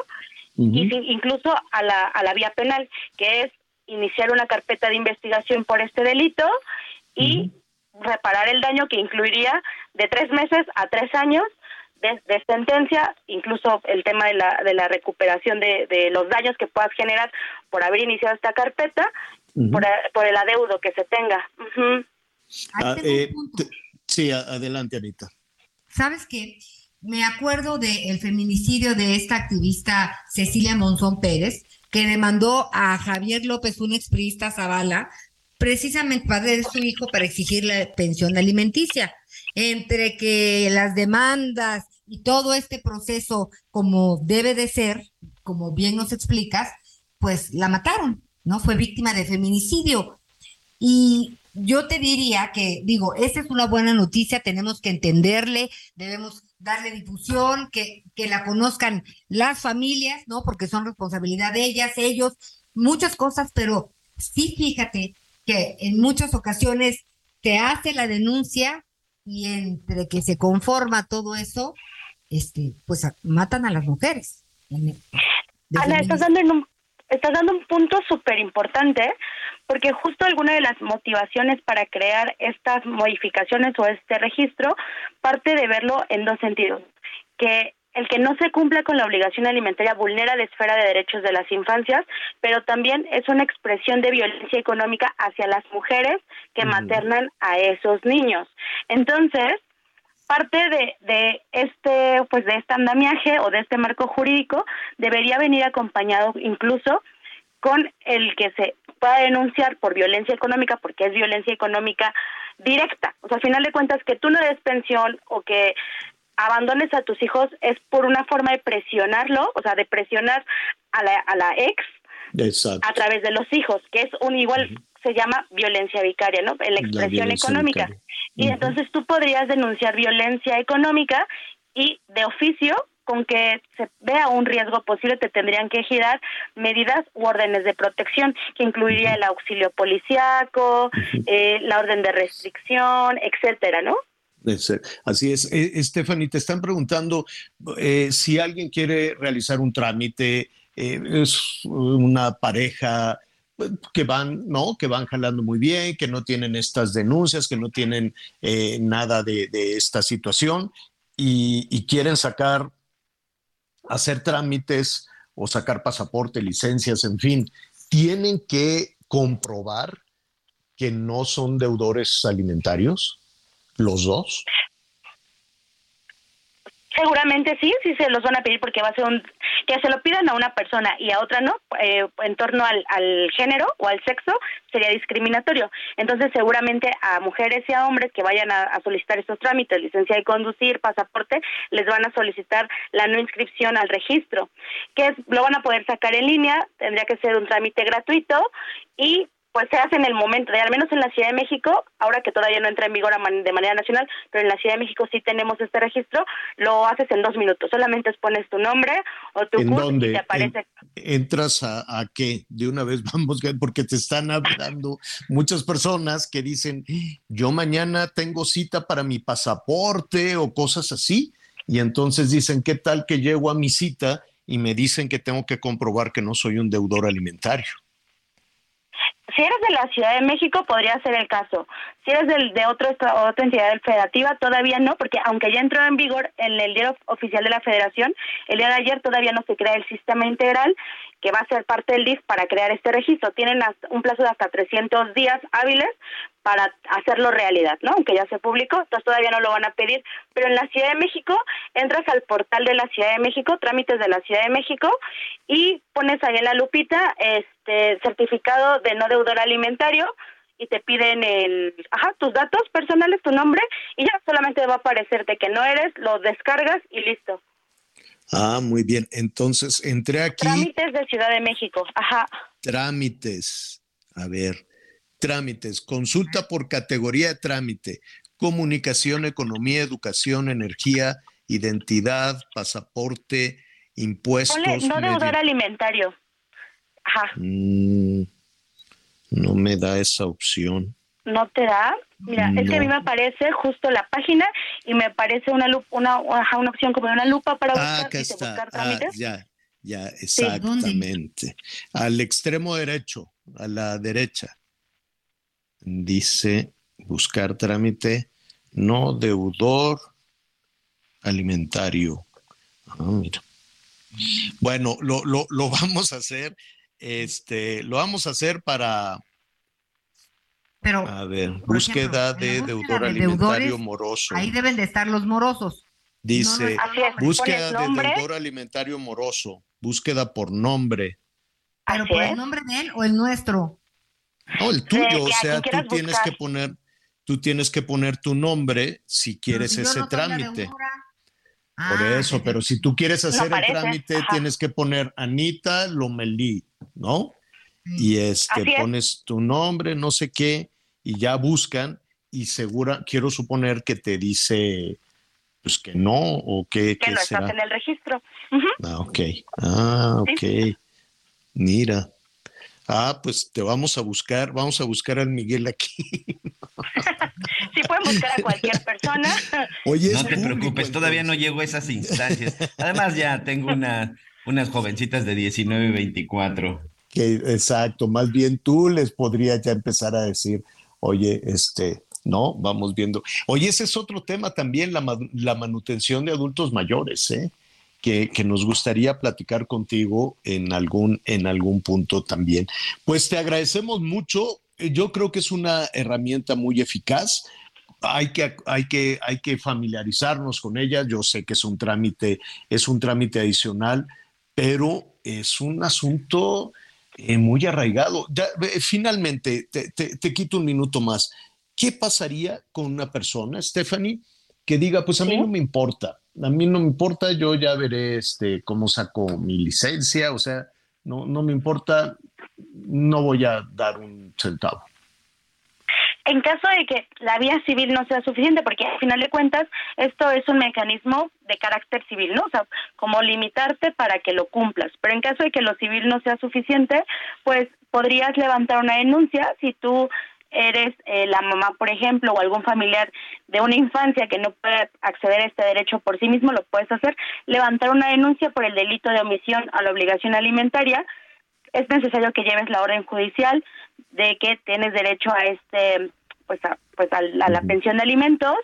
y incluso a la, a la vía penal, que es iniciar una carpeta de investigación por este delito y reparar el daño que incluiría de tres meses a tres años de, sentencia, incluso el tema de la, de la recuperación de, de, los daños que puedas generar por haber iniciado esta carpeta, por, por, el adeudo que se tenga. Ah, eh, sí, adelante, Anita. ¿Sabes qué? Me acuerdo del feminicidio de esta activista Cecilia Monzón Pérez, que demandó a Javier López, un expriista Zavala, precisamente padre de su hijo para exigir la pensión alimenticia. Entre que las demandas y todo este proceso como debe de ser, como bien nos explicas, pues la mataron, ¿no? Fue víctima de feminicidio. Y yo te diría que, digo, esa es una buena noticia, tenemos que entenderle, debemos darle difusión, que, que la conozcan las familias, ¿no? Porque son responsabilidad de ellas, ellos, muchas cosas, pero sí fíjate que en muchas ocasiones te hace la denuncia y entre que se conforma todo eso, este, pues matan a las mujeres. Ana, estás dando, un, estás dando un punto súper importante porque justo alguna de las motivaciones para crear estas modificaciones o este registro parte de verlo en dos sentidos, que el que no se cumpla con la obligación alimentaria vulnera la esfera de derechos de las infancias, pero también es una expresión de violencia económica hacia las mujeres que maternan a esos niños. Entonces, parte de, de este pues de este andamiaje o de este marco jurídico debería venir acompañado incluso con el que se pueda denunciar por violencia económica, porque es violencia económica directa. O sea, al final de cuentas, que tú no des pensión o que abandones a tus hijos es por una forma de presionarlo, o sea, de presionar a la, a la ex a través de los hijos, que es un igual, se llama violencia vicaria, ¿no? En la expresión económica. Y entonces tú podrías denunciar violencia económica y de oficio con que se vea un riesgo posible, te tendrían que girar medidas u órdenes de protección, que incluiría el auxilio policiaco, eh, la orden de restricción, etcétera, ¿no? Así es. Eh, Stephanie, te están preguntando eh, si alguien quiere realizar un trámite, es una pareja que van, ¿no? Que van jalando muy bien, que no tienen estas denuncias, que no tienen nada de, esta situación y, quieren sacar hacer trámites o sacar pasaporte, licencias, en fin, tienen que comprobar que no son deudores alimentarios, los dos. Seguramente sí, sí se los van a pedir porque va a ser un que se lo pidan a una persona y a otra no, eh, en torno al, género o al sexo sería discriminatorio. Entonces seguramente a mujeres y a hombres que vayan a, solicitar estos trámites, licencia de conducir, pasaporte, les van a solicitar la no inscripción al registro, que lo van a poder sacar en línea, tendría que ser un trámite gratuito y pues se hace en el momento, de, al menos en la Ciudad de México, ahora que todavía no entra en vigor de manera nacional, pero en la Ciudad de México sí tenemos este registro, lo haces en dos minutos, solamente pones tu nombre o tu CURP y te aparece. ¿Entras a, a, qué? De una vez vamos, porque te están hablando muchas personas que dicen, yo mañana tengo cita para mi pasaporte o cosas así, y entonces dicen, ¿qué tal que llego a mi cita y me dicen que tengo que comprobar que no soy un deudor alimentario? Si eres de la Ciudad de México, podría ser el caso. Si eres del, de otro, otra entidad federativa, todavía no, porque aunque ya entró en vigor en el diario oficial de la Federación, el día de ayer todavía no se crea el sistema integral que va a ser parte del DIF para crear este registro. Tienen un plazo de hasta 300 días hábiles para hacerlo realidad, ¿no? Aunque ya se publicó, entonces todavía no lo van a pedir. Pero en la Ciudad de México, entras al portal de la Ciudad de México, trámites de la Ciudad de México, y pones ahí en la lupita este certificado de no deudor alimentario y te piden el, ajá, tus datos personales, tu nombre, y ya solamente va a aparecerte que no eres, lo descargas y listo. Ah, muy bien. Entonces, entré aquí. Trámites de Ciudad de México. Ajá. Trámites. A ver, trámites. Consulta por categoría de trámite. Comunicación, economía, educación, energía, identidad, pasaporte, impuestos. Ponle, no deudor alimentario. Ajá. Mm, no me da esa opción. ¿No te da? Mira, es que a mí me aparece justo la página y me aparece una lupa, una, una opción como una lupa para Ah, buscar, acá y está. buscar Ah, trámites. ya, ya, exactamente. Al extremo derecho, a la derecha. Dice buscar trámite no deudor alimentario. Ah, mira. Bueno, lo, lo, lo vamos a hacer. Este, lo vamos a hacer para, Pero a ver, búsqueda ejemplo, de deudor de alimentario moroso. ahí deben de estar los morosos. Dice, no, Así es, búsqueda de deudor alimentario moroso, búsqueda por nombre. Pero por el nombre de él o el nuestro. No, el tuyo, de o sea, tú tienes buscar. que poner, tú tienes que poner tu nombre si quieres si ese no trámite. Por Ah, eso, pero si tú quieres No hacer el trámite, ajá. tienes que poner Anita Lomelí, ¿no? Y este Así es. pones tu nombre, no sé qué, y ya buscan, y segura, quiero suponer que te dice pues que no, o que, que que no será. estás en el registro. Ah, ok. Ah, ok. Mira. Ah, pues te vamos a buscar, vamos a buscar al Miguel aquí. Sí pueden buscar a cualquier persona. Oye, no te público, preocupes, todavía no llego a esas instancias. Además, ya tengo una, unas jovencitas de 19 y 24. Que, exacto, más bien tú les podrías ya empezar a decir, oye, este, no, vamos viendo. Oye, ese es otro tema también, la, la manutención de adultos mayores, ¿eh? Que, que nos gustaría platicar contigo en algún, en algún punto también. Pues te agradecemos mucho. Yo creo que es una herramienta muy eficaz. Hay que, hay, que, hay que familiarizarnos con ella. Yo sé que es un trámite, es un trámite adicional, pero es un asunto eh, muy arraigado. Ya, eh, finalmente, te, te- te quito un minuto más. ¿Qué pasaría con una persona, Stephanie, que diga, pues a mí no me importa, a mí no me importa, yo ya veré este, cómo saco mi licencia, o sea, no, no me importa, no voy a dar un centavo. En caso de que la vía civil no sea suficiente, porque al final de cuentas esto es un mecanismo de carácter civil, ¿no? O sea, como limitarte para que lo cumplas. Pero en caso de que lo civil no sea suficiente, pues podrías levantar una denuncia si tú eres eh, la mamá, por ejemplo, o algún familiar de una infancia que no puede acceder a este derecho por sí mismo, lo puedes hacer, levantar una denuncia por el delito de omisión a la obligación alimentaria. Es necesario que lleves la orden judicial de que tienes derecho a este, pues a, pues a, la- a la pensión de alimentos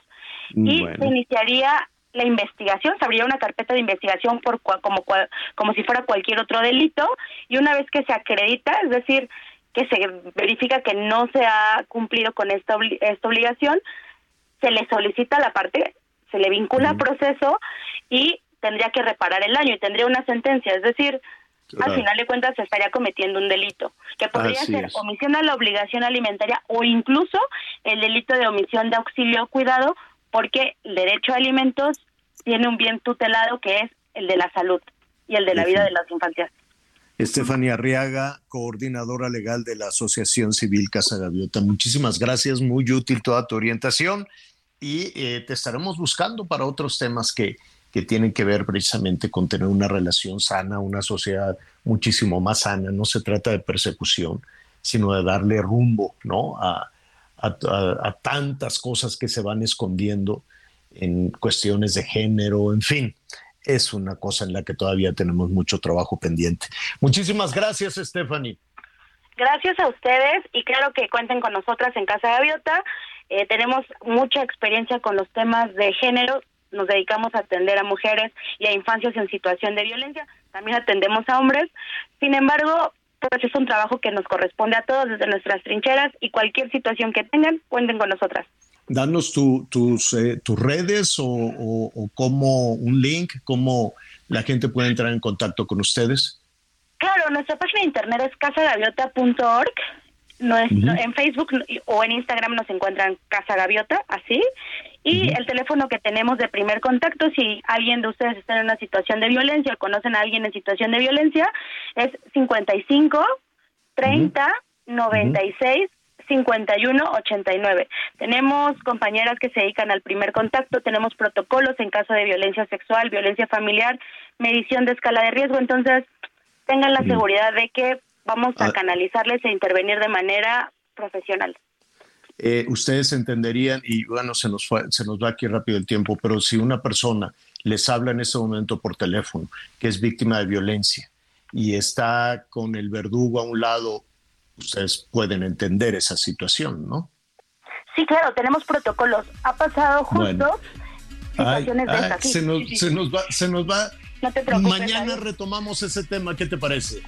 y Bueno. se iniciaría la investigación, se abriría una carpeta de investigación por cua- como cua- como si fuera cualquier otro delito y una vez que se acredita, es decir, que se verifica que no se ha cumplido con esta esta obligación, se le solicita a la parte, se le vincula al proceso y tendría que reparar el daño y tendría una sentencia, es decir, Claro. al final de cuentas se estaría cometiendo un delito, que podría Así ser es. omisión a la obligación alimentaria o incluso el delito de omisión de auxilio o cuidado, porque el derecho a alimentos tiene un bien tutelado que es el de la salud y el de la vida de las infancias. Estefania Arriaga, coordinadora legal de la Asociación Civil Casa Gaviota. Muchísimas gracias, muy útil toda tu orientación y eh, te estaremos buscando para otros temas que, que tienen que ver precisamente con tener una relación sana, una sociedad muchísimo más sana. No se trata de persecución, sino de darle rumbo ¿no? a, tantas cosas que se van escondiendo en cuestiones de género, en fin es una cosa en la que todavía tenemos mucho trabajo pendiente. Muchísimas gracias, Stephanie. Gracias a ustedes y claro que cuenten con nosotras en Casa Gaviota. Eh, tenemos mucha experiencia con los temas de género. Nos dedicamos a atender a mujeres y a infancias en situación de violencia. También atendemos a hombres. Sin embargo, pues es un trabajo que nos corresponde a todos desde nuestras trincheras y cualquier situación que tengan, cuenten con nosotras. Danos tu- tus, eh, tus redes o, o, un link, cómo la gente puede entrar en contacto con ustedes. Claro, nuestra página de internet es casagaviota.org. En Facebook o en Instagram nos encuentran Casa Gaviota, así. Y el teléfono que tenemos de primer contacto, si alguien de ustedes está en una situación de violencia o conocen a alguien en situación de violencia, es 55 30 96 5189. Tenemos compañeras que se dedican al primer contacto, tenemos protocolos en caso de violencia sexual, violencia familiar, medición de escala de riesgo, entonces tengan la seguridad de que vamos a ah. canalizarles e intervenir de manera profesional. Eh, ustedes entenderían, y bueno, se nos, se nos va aquí rápido el tiempo, pero si una persona les habla en ese momento por teléfono que es víctima de violencia y está con el verdugo a un lado ustedes pueden entender esa situación, ¿no? Sí, claro, tenemos protocolos. Ha pasado justo situaciones de estas. Se, nos, se, nos, va, se nos va. No te preocupes. Mañana retomamos ese tema, ¿qué te parece?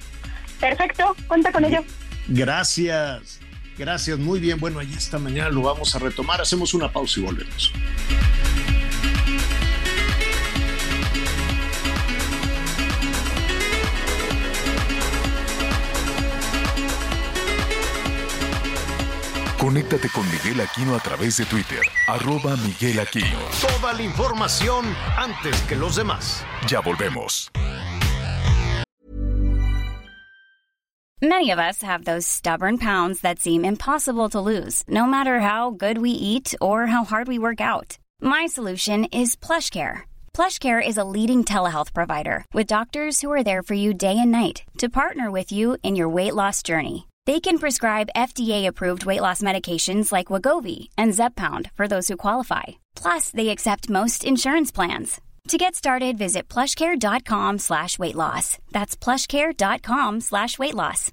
Perfecto, cuenta con ello. Gracias, gracias, muy bien. Bueno, allí esta mañana lo vamos a retomar. Hacemos una pausa y volvemos. Conéctate con Miguel Aquino a través de Twitter, arroba Miguel Aquino. Toda la información antes que los demás. Ya volvemos. Many of us have those stubborn pounds that seem impossible to lose, no matter how good we eat or how hard we work out. My solution is PlushCare. PlushCare is a leading telehealth provider with doctors who are there for you day and night to partner with you in your weight loss journey. They can prescribe FDA-approved weight loss medications like Wagovi and Zepbound for those who qualify. Plus, they accept most insurance plans. To get started, visit plushcare.com slash weight loss. That's plushcare.com slash weight loss.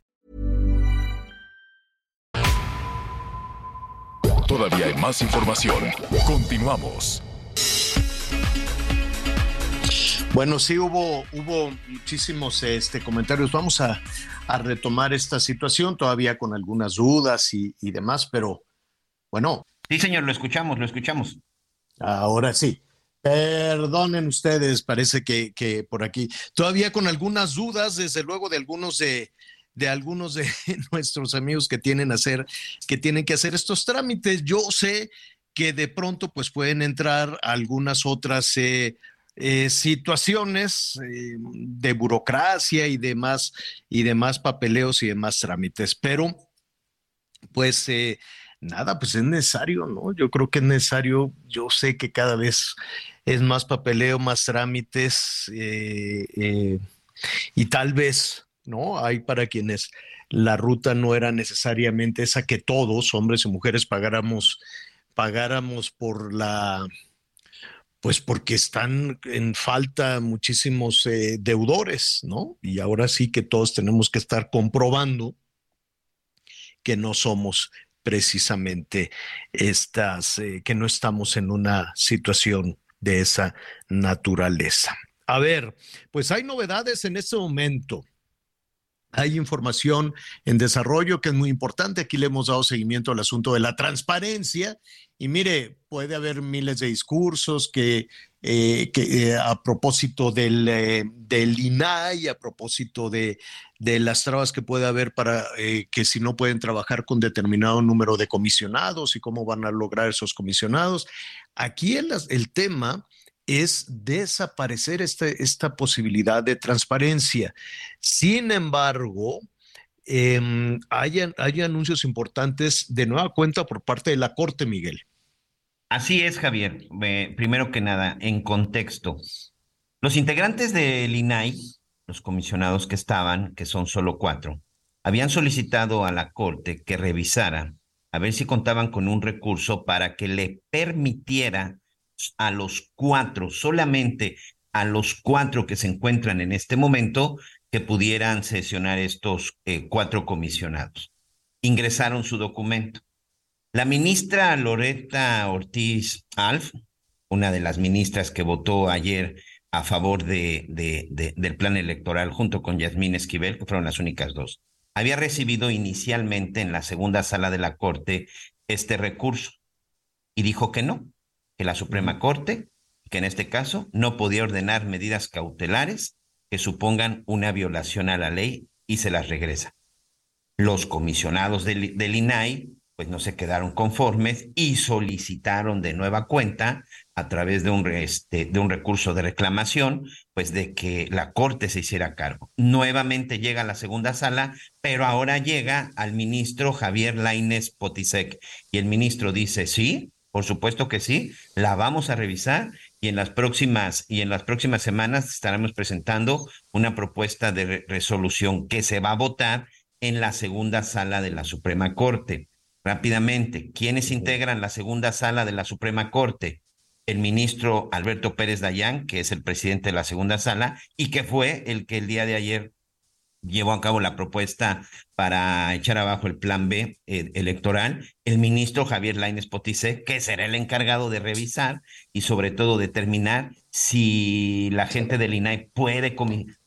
Todavía hay más información. Continuamos. Bueno, sí hubo, hubo muchísimos este, comentarios. Vamos a, a retomar esta situación, todavía con algunas dudas y, demás, pero bueno. Sí, señor, lo escuchamos, lo escuchamos. Ahora sí. Perdonen ustedes, parece que, que por aquí, todavía con algunas dudas, desde luego, de algunos de, de algunos de nuestros amigos que tienen, hacer, que tienen que hacer estos trámites. Yo sé que de pronto pues pueden entrar algunas otras eh, eh, situaciones eh, de burocracia y demás, y demás papeleos y demás trámites. Pero, pues, eh, nada, pues es necesario, ¿no? Yo creo que es necesario, yo sé que cada vez es más papeleo, más trámites, y tal vez, ¿no? Hay para quienes la ruta no era necesariamente esa que todos, hombres y mujeres, pagáramos, pagáramos por la pues porque están en falta muchísimos eh, deudores, ¿no? Y ahora sí que todos tenemos que estar comprobando que no somos precisamente estas, eh, que no estamos en una situación de esa naturaleza. A ver, pues hay novedades en este momento. Hay información en desarrollo que es muy importante. Aquí le hemos dado seguimiento al asunto de la transparencia. Y mire, puede haber miles de discursos que, eh, eh, a propósito del, eh, del, INAI, a propósito de, de, las trabas que puede haber para que si no pueden trabajar con determinado número de comisionados y cómo van a lograr esos comisionados. Aquí el, el tema es desaparecer este, esta posibilidad de transparencia. Sin embargo, em, hay, hay, anuncios importantes de nueva cuenta por parte de la Corte, Miguel. Así es, Javier. primero que nada, en contexto. Los integrantes del INAI, los comisionados que estaban, que son solo cuatro, habían solicitado a la Corte que revisara a ver si contaban con un recurso para que le permitiera a los cuatro, solamente a los cuatro que se encuentran en este momento, que pudieran sesionar estos eh, cuatro comisionados. Ingresaron su documento. La ministra Loreta Ortiz Alf, una de las ministras que votó ayer a favor de, del plan electoral junto con Yasmín Esquivel, que fueron las únicas dos, había recibido inicialmente en la segunda sala de la Corte este recurso y dijo que no, que la Suprema Corte, que en este caso no podía ordenar medidas cautelares que supongan una violación a la ley y se las regresa. Los comisionados del, INAI pues no se quedaron conformes y solicitaron de nueva cuenta a través de un, este, de un recurso de reclamación, pues de que la Corte se hiciera cargo. Nuevamente llega a la segunda sala, pero ahora llega al ministro Javier Lainez Potisek y el ministro dice, sí, por supuesto que sí, la vamos a revisar y en las próximas y en las próximas semanas estaremos presentando una propuesta de resolución que se va a votar en la segunda sala de la Suprema Corte. Rápidamente, ¿quiénes integran la segunda sala de la Suprema Corte? El ministro Alberto Pérez Dayán, que es el presidente de la segunda sala y que fue el que el día de ayer llevó a cabo la propuesta para echar abajo el plan B eh, electoral, el ministro Javier Lainez Potice, que será el encargado de revisar y sobre todo determinar si la gente del INAI puede,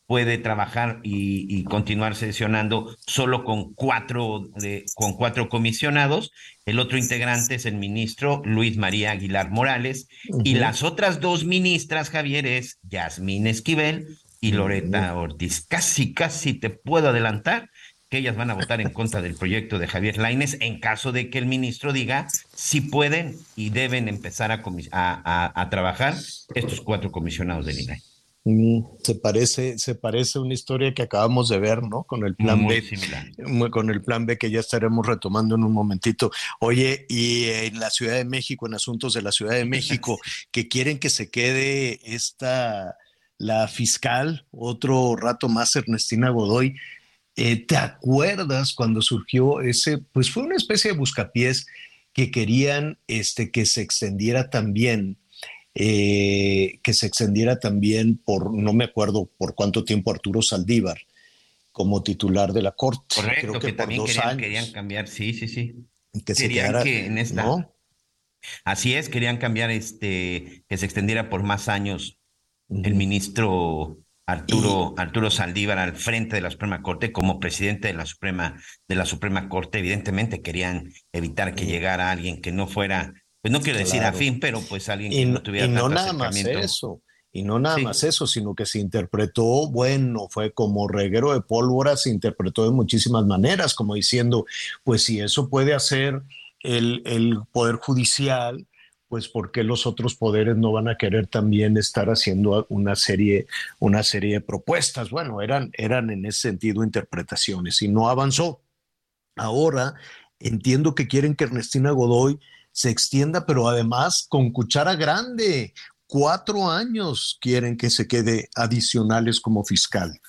puede trabajar y, continuar sesionando solo con cuatro, de, con cuatro comisionados. El otro integrante es el ministro Luis María Aguilar Morales y las otras dos ministras, Javier, es Yasmín Esquivel y Loreta Ortiz. Casi, casi te puedo adelantar que ellas van a votar en contra del proyecto de Javier Laines en caso de que el ministro diga si pueden y deben empezar a, a, a, trabajar estos cuatro comisionados del INAI. Mm, se parece, se parece una historia que acabamos de ver, ¿no? Con el plan B. Con el plan B que ya estaremos retomando en un momentito. Oye, y en la Ciudad de México, en asuntos de la Ciudad de México, que quieren que se quede esta la fiscal, otro rato más Ernestina Godoy. Eh, ¿Te acuerdas cuando surgió ese, pues fue una especie de buscapiés que querían este, que se extendiera también, eh, que se extendiera también por, no me acuerdo por cuánto tiempo Arturo Saldívar como titular de la Corte. Correcto, que, también querían, cambiar, sí, sí, sí. Que se quedara, en esta... Así es, querían cambiar este, que se extendiera por más años el ministro Arturo, Arturo Saldívar al frente de la Suprema Corte como presidente de la Suprema, de la Suprema Corte. Evidentemente querían evitar que llegara alguien que no fuera, pues no quiero decir afín, pero pues alguien que no tuviera y no nada más eso. Y no nada más eso, sino que se interpretó, bueno, fue como reguero de pólvora, se interpretó de muchísimas maneras, como diciendo, pues si eso puede hacer el, el Poder Judicial, pues ¿por qué los otros poderes no van a querer también estar haciendo una serie, una serie de propuestas? Bueno, eran, eran en ese sentido interpretaciones y no avanzó. Ahora entiendo que quieren que Ernestina Godoy se extienda, pero además con cuchara grande. Cuatro años quieren que se quede adicionales como fiscal.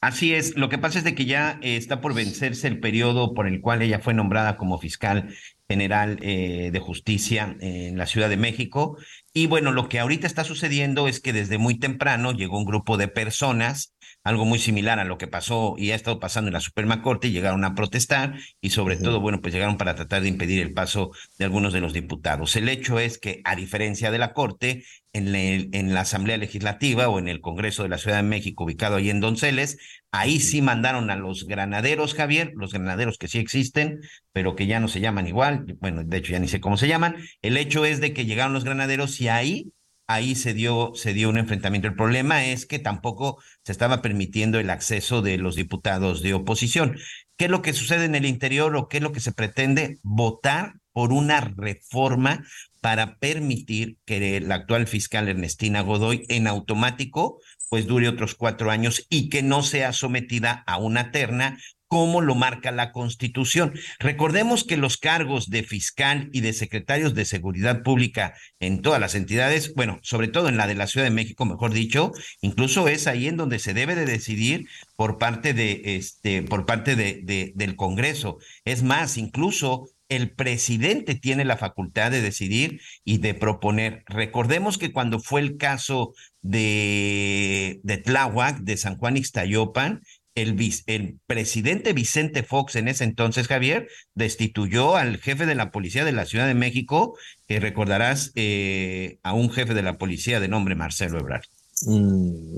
Así es, lo que pasa es de que ya está por vencerse el periodo por el cual ella fue nombrada como fiscal General eh, de Justicia en la Ciudad de México. Y bueno, lo que ahorita está sucediendo es que desde muy temprano llegó un grupo de personas, algo muy similar a lo que pasó y ha estado pasando en la Suprema Corte, llegaron a protestar y sobre todo, bueno, pues llegaron para tratar de impedir el paso de algunos de los diputados. El hecho es que, a diferencia de la Corte, en, en, la Asamblea Legislativa o en el Congreso de la Ciudad de México, ubicado ahí en Donceles. Ahí sí mandaron a los granaderos, Javier, los granaderos que sí existen, pero que ya no se llaman igual. Bueno, de hecho ya ni sé cómo se llaman. El hecho es de que llegaron los granaderos y ahí ahí se dio, se dio un enfrentamiento. El problema es que tampoco se estaba permitiendo el acceso de los diputados de oposición. ¿Qué es lo que sucede en el interior o qué es lo que se pretende? Votar por una reforma para permitir que la actual fiscal Ernestina Godoy en automático pues dure otros cuatro años y que no sea sometida a una terna como lo marca la Constitución. Recordemos que los cargos de fiscal y de secretarios de seguridad pública en todas las entidades, bueno, sobre todo en la de la Ciudad de México, mejor dicho, incluso es ahí en donde se debe de decidir por parte de este, por parte de, del Congreso. Es más, incluso el presidente tiene la facultad de decidir y de proponer. Recordemos que cuando fue el caso de, de Tláhuac, de San Juan Ixtayopan, el, presidente Vicente Fox en ese entonces, Javier, destituyó al jefe de la policía de la Ciudad de México, que recordarás eh, a un jefe de la policía de nombre Marcelo Ebrard. Mm,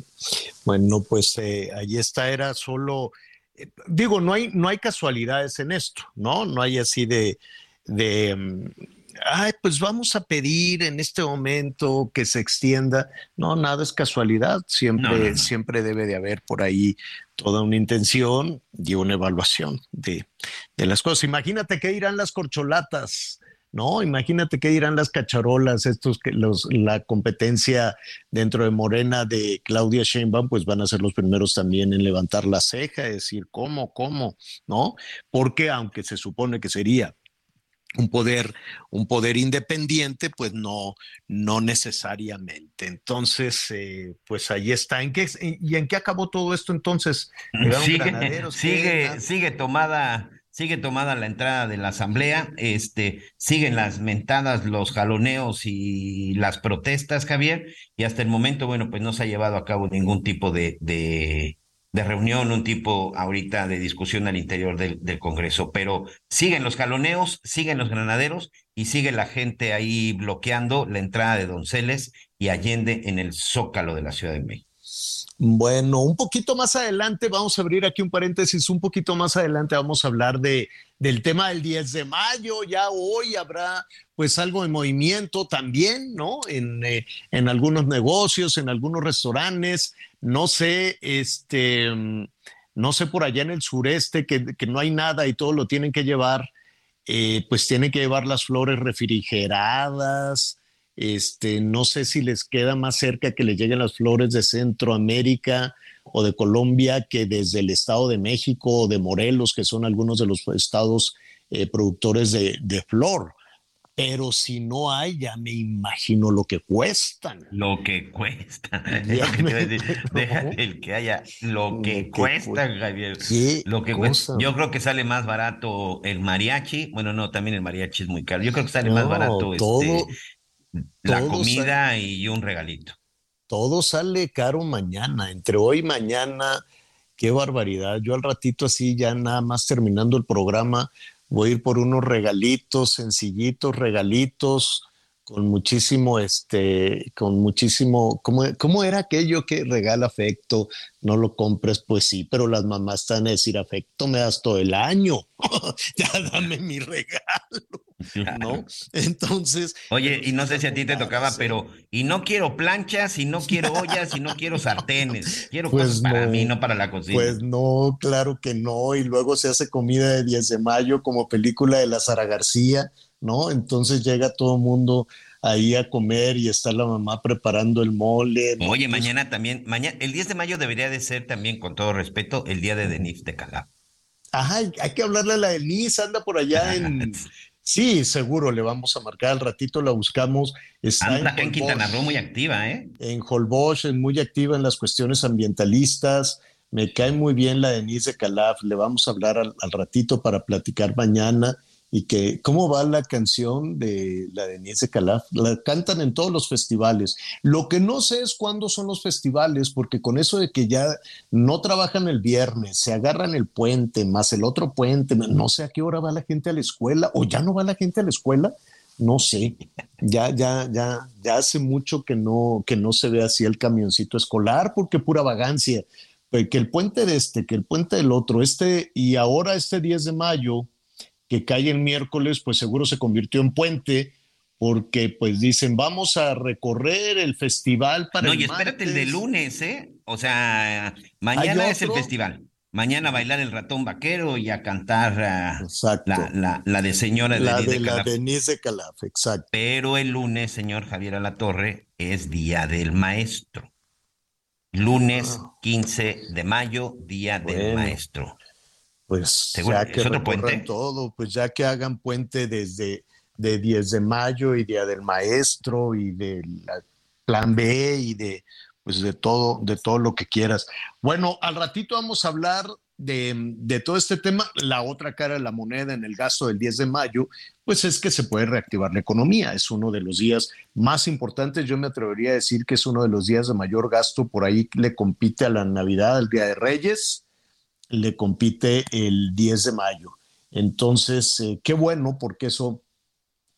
bueno, pues eh, ahí está, era solo digo, no hay, no hay casualidades en esto, ¿no? No hay así de, de, ay, pues vamos a pedir en este momento que se extienda. No, nada es casualidad, siempre, siempre debe de haber por ahí toda una intención y una evaluación de, de las cosas. Imagínate qué dirán las corcholatas ¿no? Imagínate qué dirán las cacharolas, estos que los, la competencia dentro de Morena de Claudia Sheinbaum, pues van a ser los primeros también en levantar la ceja, decir, ¿cómo, cómo? ¿No? Porque aunque se supone que sería un poder, un poder independiente, pues no, no necesariamente. Entonces, eh, pues ahí está. ¿En qué, ¿Y en qué acabó todo esto entonces? Sigue, sigue, sigue tomada sigue tomada la entrada de la asamblea, este, siguen las mentadas, los jaloneos y las protestas, Javier, y hasta el momento, bueno, pues no se ha llevado a cabo ningún tipo de, de, reunión, un tipo ahorita de discusión al interior del, del, Congreso, pero siguen los jaloneos, siguen los granaderos y sigue la gente ahí bloqueando la entrada de Donceles y Allende en el zócalo de la Ciudad de México. Bueno, un poquito más adelante, vamos a abrir aquí un paréntesis, un poquito más adelante vamos a hablar de, del tema del 10 de mayo, ya hoy habrá pues algo de movimiento también, ¿no? En, eh, en algunos negocios, en algunos restaurantes, no sé, este, no sé por allá en el sureste que, que no hay nada y todo lo tienen que llevar, eh, pues tienen que llevar las flores refrigeradas, este, no sé si les queda más cerca que les lleguen las flores de Centroamérica o de Colombia que desde el Estado de México o de Morelos, que son algunos de los estados eh, productores de, flor. Pero si no hay, ya me imagino lo que cuestan. Lo que cuestan. el que haya. Lo que, cuesta, Javier. Lo que cuesta. Yo creo que sale más barato el mariachi. Bueno, no, también el mariachi es muy caro. Yo creo que sale más barato todo, este, la comida y un regalito. Todo sale caro mañana, entre hoy y mañana. Qué barbaridad. Yo al ratito así, ya nada más terminando el programa, voy a ir por unos regalitos, sencillitos, regalitos con muchísimo, este, con muchísimo, ¿cómo, ¿cómo, era aquello que regala afecto? No lo compres, pues sí, pero las mamás están a decir afecto me das todo el año, ya dame mi regalo, ¿no? Entonces. Oye, y no sé si a ti te tocaba, pero, y no quiero planchas, y no quiero ollas, y no quiero sartenes, quiero pues cosas para mí, no para la cocina. Pues no, claro que no, y luego se hace comida de 10 de mayo como película de la Sara García ¿no? Entonces llega todo el mundo ahí a comer y está la mamá preparando el mole. Oye, mañana también, mañana, el 10 de mayo debería de ser también, con todo respeto, el día de Denise de Calab. Ajá, hay que hablarle a la Denise, anda por allá en... Sí, seguro, le vamos a marcar al ratito, la buscamos. Está anda en, Quintana Roo muy activa, ¿eh? En Holbox, es muy activa en las cuestiones ambientalistas. Me cae muy bien la Denise de Calaf, le vamos a hablar al ratito para platicar mañana y que cómo va la canción de la de Niese Calaf, la cantan en todos los festivales. Lo que no sé es cuándo son los festivales, porque con eso de que ya no trabajan el viernes, se agarran el puente, más el otro puente, no sé a qué hora va la gente a la escuela, o ya no va la gente a la escuela, no sé. Ya, ya, ya, ya hace mucho que no, que no se ve así el camioncito escolar, porque pura vagancia. Que el puente de este, que el puente del otro, este, y ahora este 10 de mayo, que cae el miércoles, pues seguro se convirtió en puente, porque pues dicen, vamos a recorrer el festival para... No, y espérate el de lunes, ¿eh? O sea, mañana es el festival. Mañana a bailar el ratón vaquero y a cantar la, la, de señora la de, la Denise de Calaf, exacto. Pero el lunes, señor Javier Alatorre, es Día del Maestro. Lunes 15 ah. de mayo, Día del Maestro pues ya que todo, pues ya que hagan puente desde de 10 de mayo y Día del Maestro y del Plan B y de pues de todo, de todo lo que quieras. Bueno, al ratito vamos a hablar de, de, todo este tema. La otra cara de la moneda en el gasto del 10 de mayo, pues es que se puede reactivar la economía. Es uno de los días más importantes. Yo me atrevería a decir que es uno de los días de mayor gasto. Por ahí le compite a la Navidad, al Día de Reyes le compite el 10 de mayo. Entonces, eh, qué bueno, porque eso,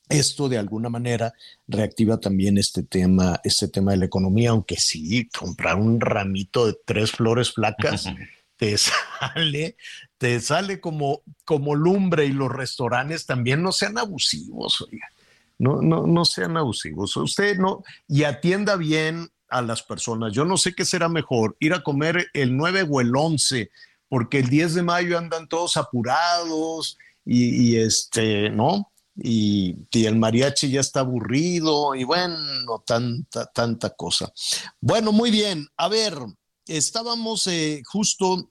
esto de alguna manera reactiva también este tema, este tema de la economía, aunque sí, comprar un ramito de tres flores flacas te sale, te sale como, como lumbre y los restaurantes también no sean abusivos, oiga. No, no, no sean abusivos. Usted no, y atienda bien a las personas. Yo no sé qué será mejor, ir a comer el 9 o el 11, porque el 10 de mayo andan todos apurados y, este, ¿no? Y, el mariachi ya está aburrido y bueno, tanta, tanta cosa. Bueno, muy bien. A ver, estábamos eh, justo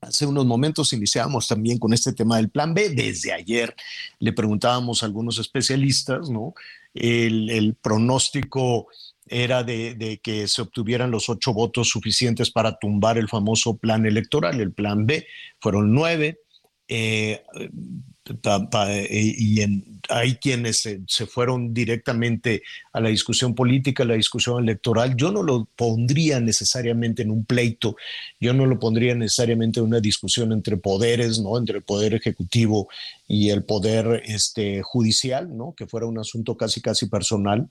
Hace unos momentos iniciábamos también con este tema del plan B. Desde ayer le preguntábamos a algunos especialistas, ¿no? El, pronóstico era de, que se obtuvieran los ocho votos suficientes para tumbar el famoso plan electoral, el plan B. Fueron nueve. Eh, y hay quienes se, fueron directamente a la discusión política, a la discusión electoral. Yo no lo pondría necesariamente en un pleito, yo no lo pondría necesariamente en una discusión entre poderes, ¿no? Entre el poder ejecutivo y el poder este, judicial, ¿no? Que fuera un asunto casi, casi personal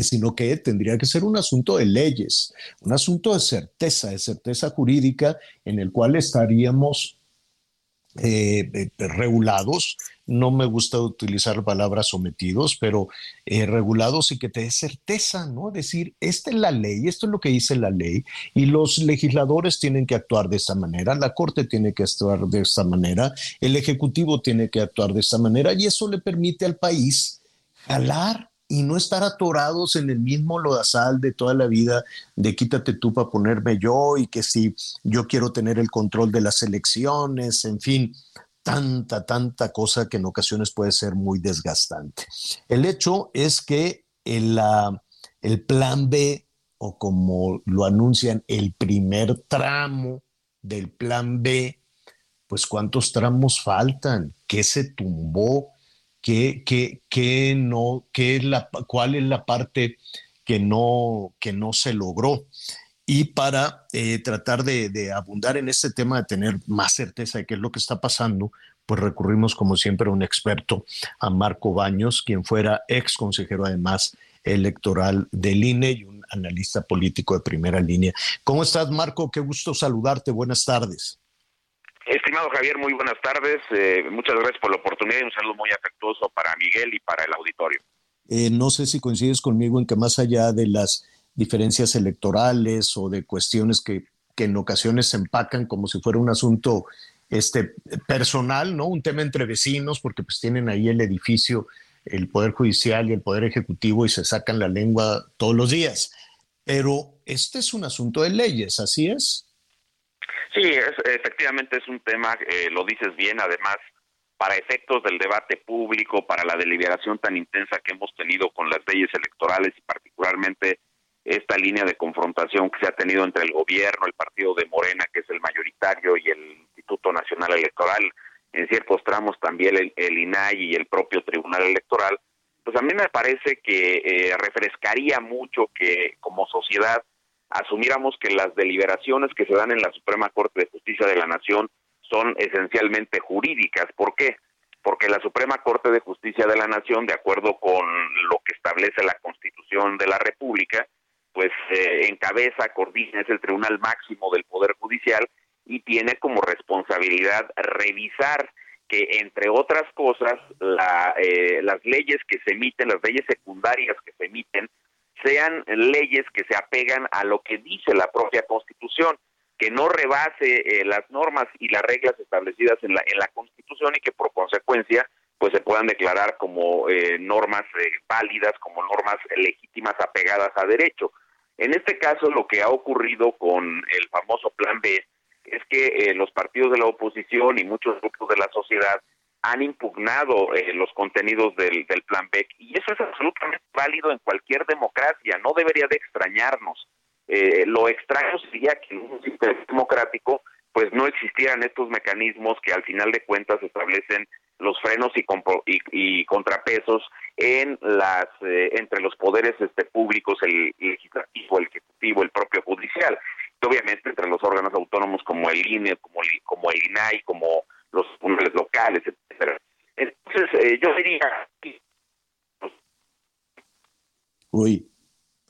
sino que tendría que ser un asunto de leyes, un asunto de certeza, de certeza jurídica, en el cual estaríamos eh, eh, regulados, no me gusta utilizar palabras sometidos, pero eh, regulados y que te dé certeza, ¿no? Decir, esta es la ley, esto es lo que dice la ley, y los legisladores tienen que actuar de esta manera, la Corte tiene que actuar de esta manera, el Ejecutivo tiene que actuar de esta manera, y eso le permite al país jalar y no estar atorados en el mismo lodazal de toda la vida de quítate tú para ponerme yo y que si yo quiero tener el control de las elecciones, en fin, tanta, tanta cosa que en ocasiones puede ser muy desgastante. El hecho es que el, el plan B, o como lo anuncian, el primer tramo del plan B, pues cuántos tramos faltan, qué se tumbó, qué, no, qué es la, cuál es la parte que no, que no se logró. Y para eh, tratar de, abundar en este tema, de tener más certeza de qué es lo que está pasando, pues recurrimos como siempre a un experto, a Marco Baños, quien fuera ex consejero además electoral del INE y un analista político de primera línea. ¿Cómo estás, Marco? Qué gusto saludarte. Buenas tardes. Estimado Javier, muy buenas tardes. Eh, muchas gracias por la oportunidad y un saludo muy afectuoso para Miguel y para el auditorio. Eh, no sé si coincides conmigo en que más allá de las diferencias electorales o de cuestiones que, que en ocasiones se empacan como si fuera un asunto este, personal, ¿no? Un tema entre vecinos, porque pues tienen ahí el edificio, el Poder Judicial y el Poder Ejecutivo y se sacan la lengua todos los días. Pero este es un asunto de leyes, ¿así es? Sí, es, efectivamente es un tema, eh, lo dices bien, además, para efectos del debate público, para la deliberación tan intensa que hemos tenido con las leyes electorales y particularmente esta línea de confrontación que se ha tenido entre el gobierno, el partido de Morena, que es el mayoritario, y el Instituto Nacional Electoral, en ciertos tramos también el, el INAI y el propio Tribunal Electoral, pues a mí me parece que eh, refrescaría mucho que como sociedad asumiéramos que las deliberaciones que se dan en la Suprema Corte de Justicia de la Nación son esencialmente jurídicas. ¿Por qué? Porque la Suprema Corte de Justicia de la Nación, de acuerdo con lo que establece la Constitución de la República, pues eh, encabeza, coordina, es el tribunal máximo del Poder Judicial y tiene como responsabilidad revisar que, entre otras cosas, la, eh, las leyes que se emiten, las leyes secundarias que se emiten, sean leyes que se apegan a lo que dice la propia Constitución, que no rebase eh, las normas y las reglas establecidas en la, en la Constitución y que por consecuencia pues se puedan declarar como eh, normas eh, válidas, como normas legítimas apegadas a derecho. En este caso lo que ha ocurrido con el famoso Plan B es que los partidos de la oposición y muchos grupos de la sociedad han impugnado eh, los contenidos del, del plan Beck y eso es absolutamente válido en cualquier democracia, no debería de extrañarnos. Eh, lo extraño sería que en un sistema democrático pues no existieran estos mecanismos que al final de cuentas establecen los frenos y, y, contrapesos en las eh, entre los poderes este públicos el legislativo el ejecutivo el propio judicial y obviamente entre los órganos autónomos como el INE como el, como el INAI como los tribunales locales, etcétera. Entonces, eh, yo diría Uy.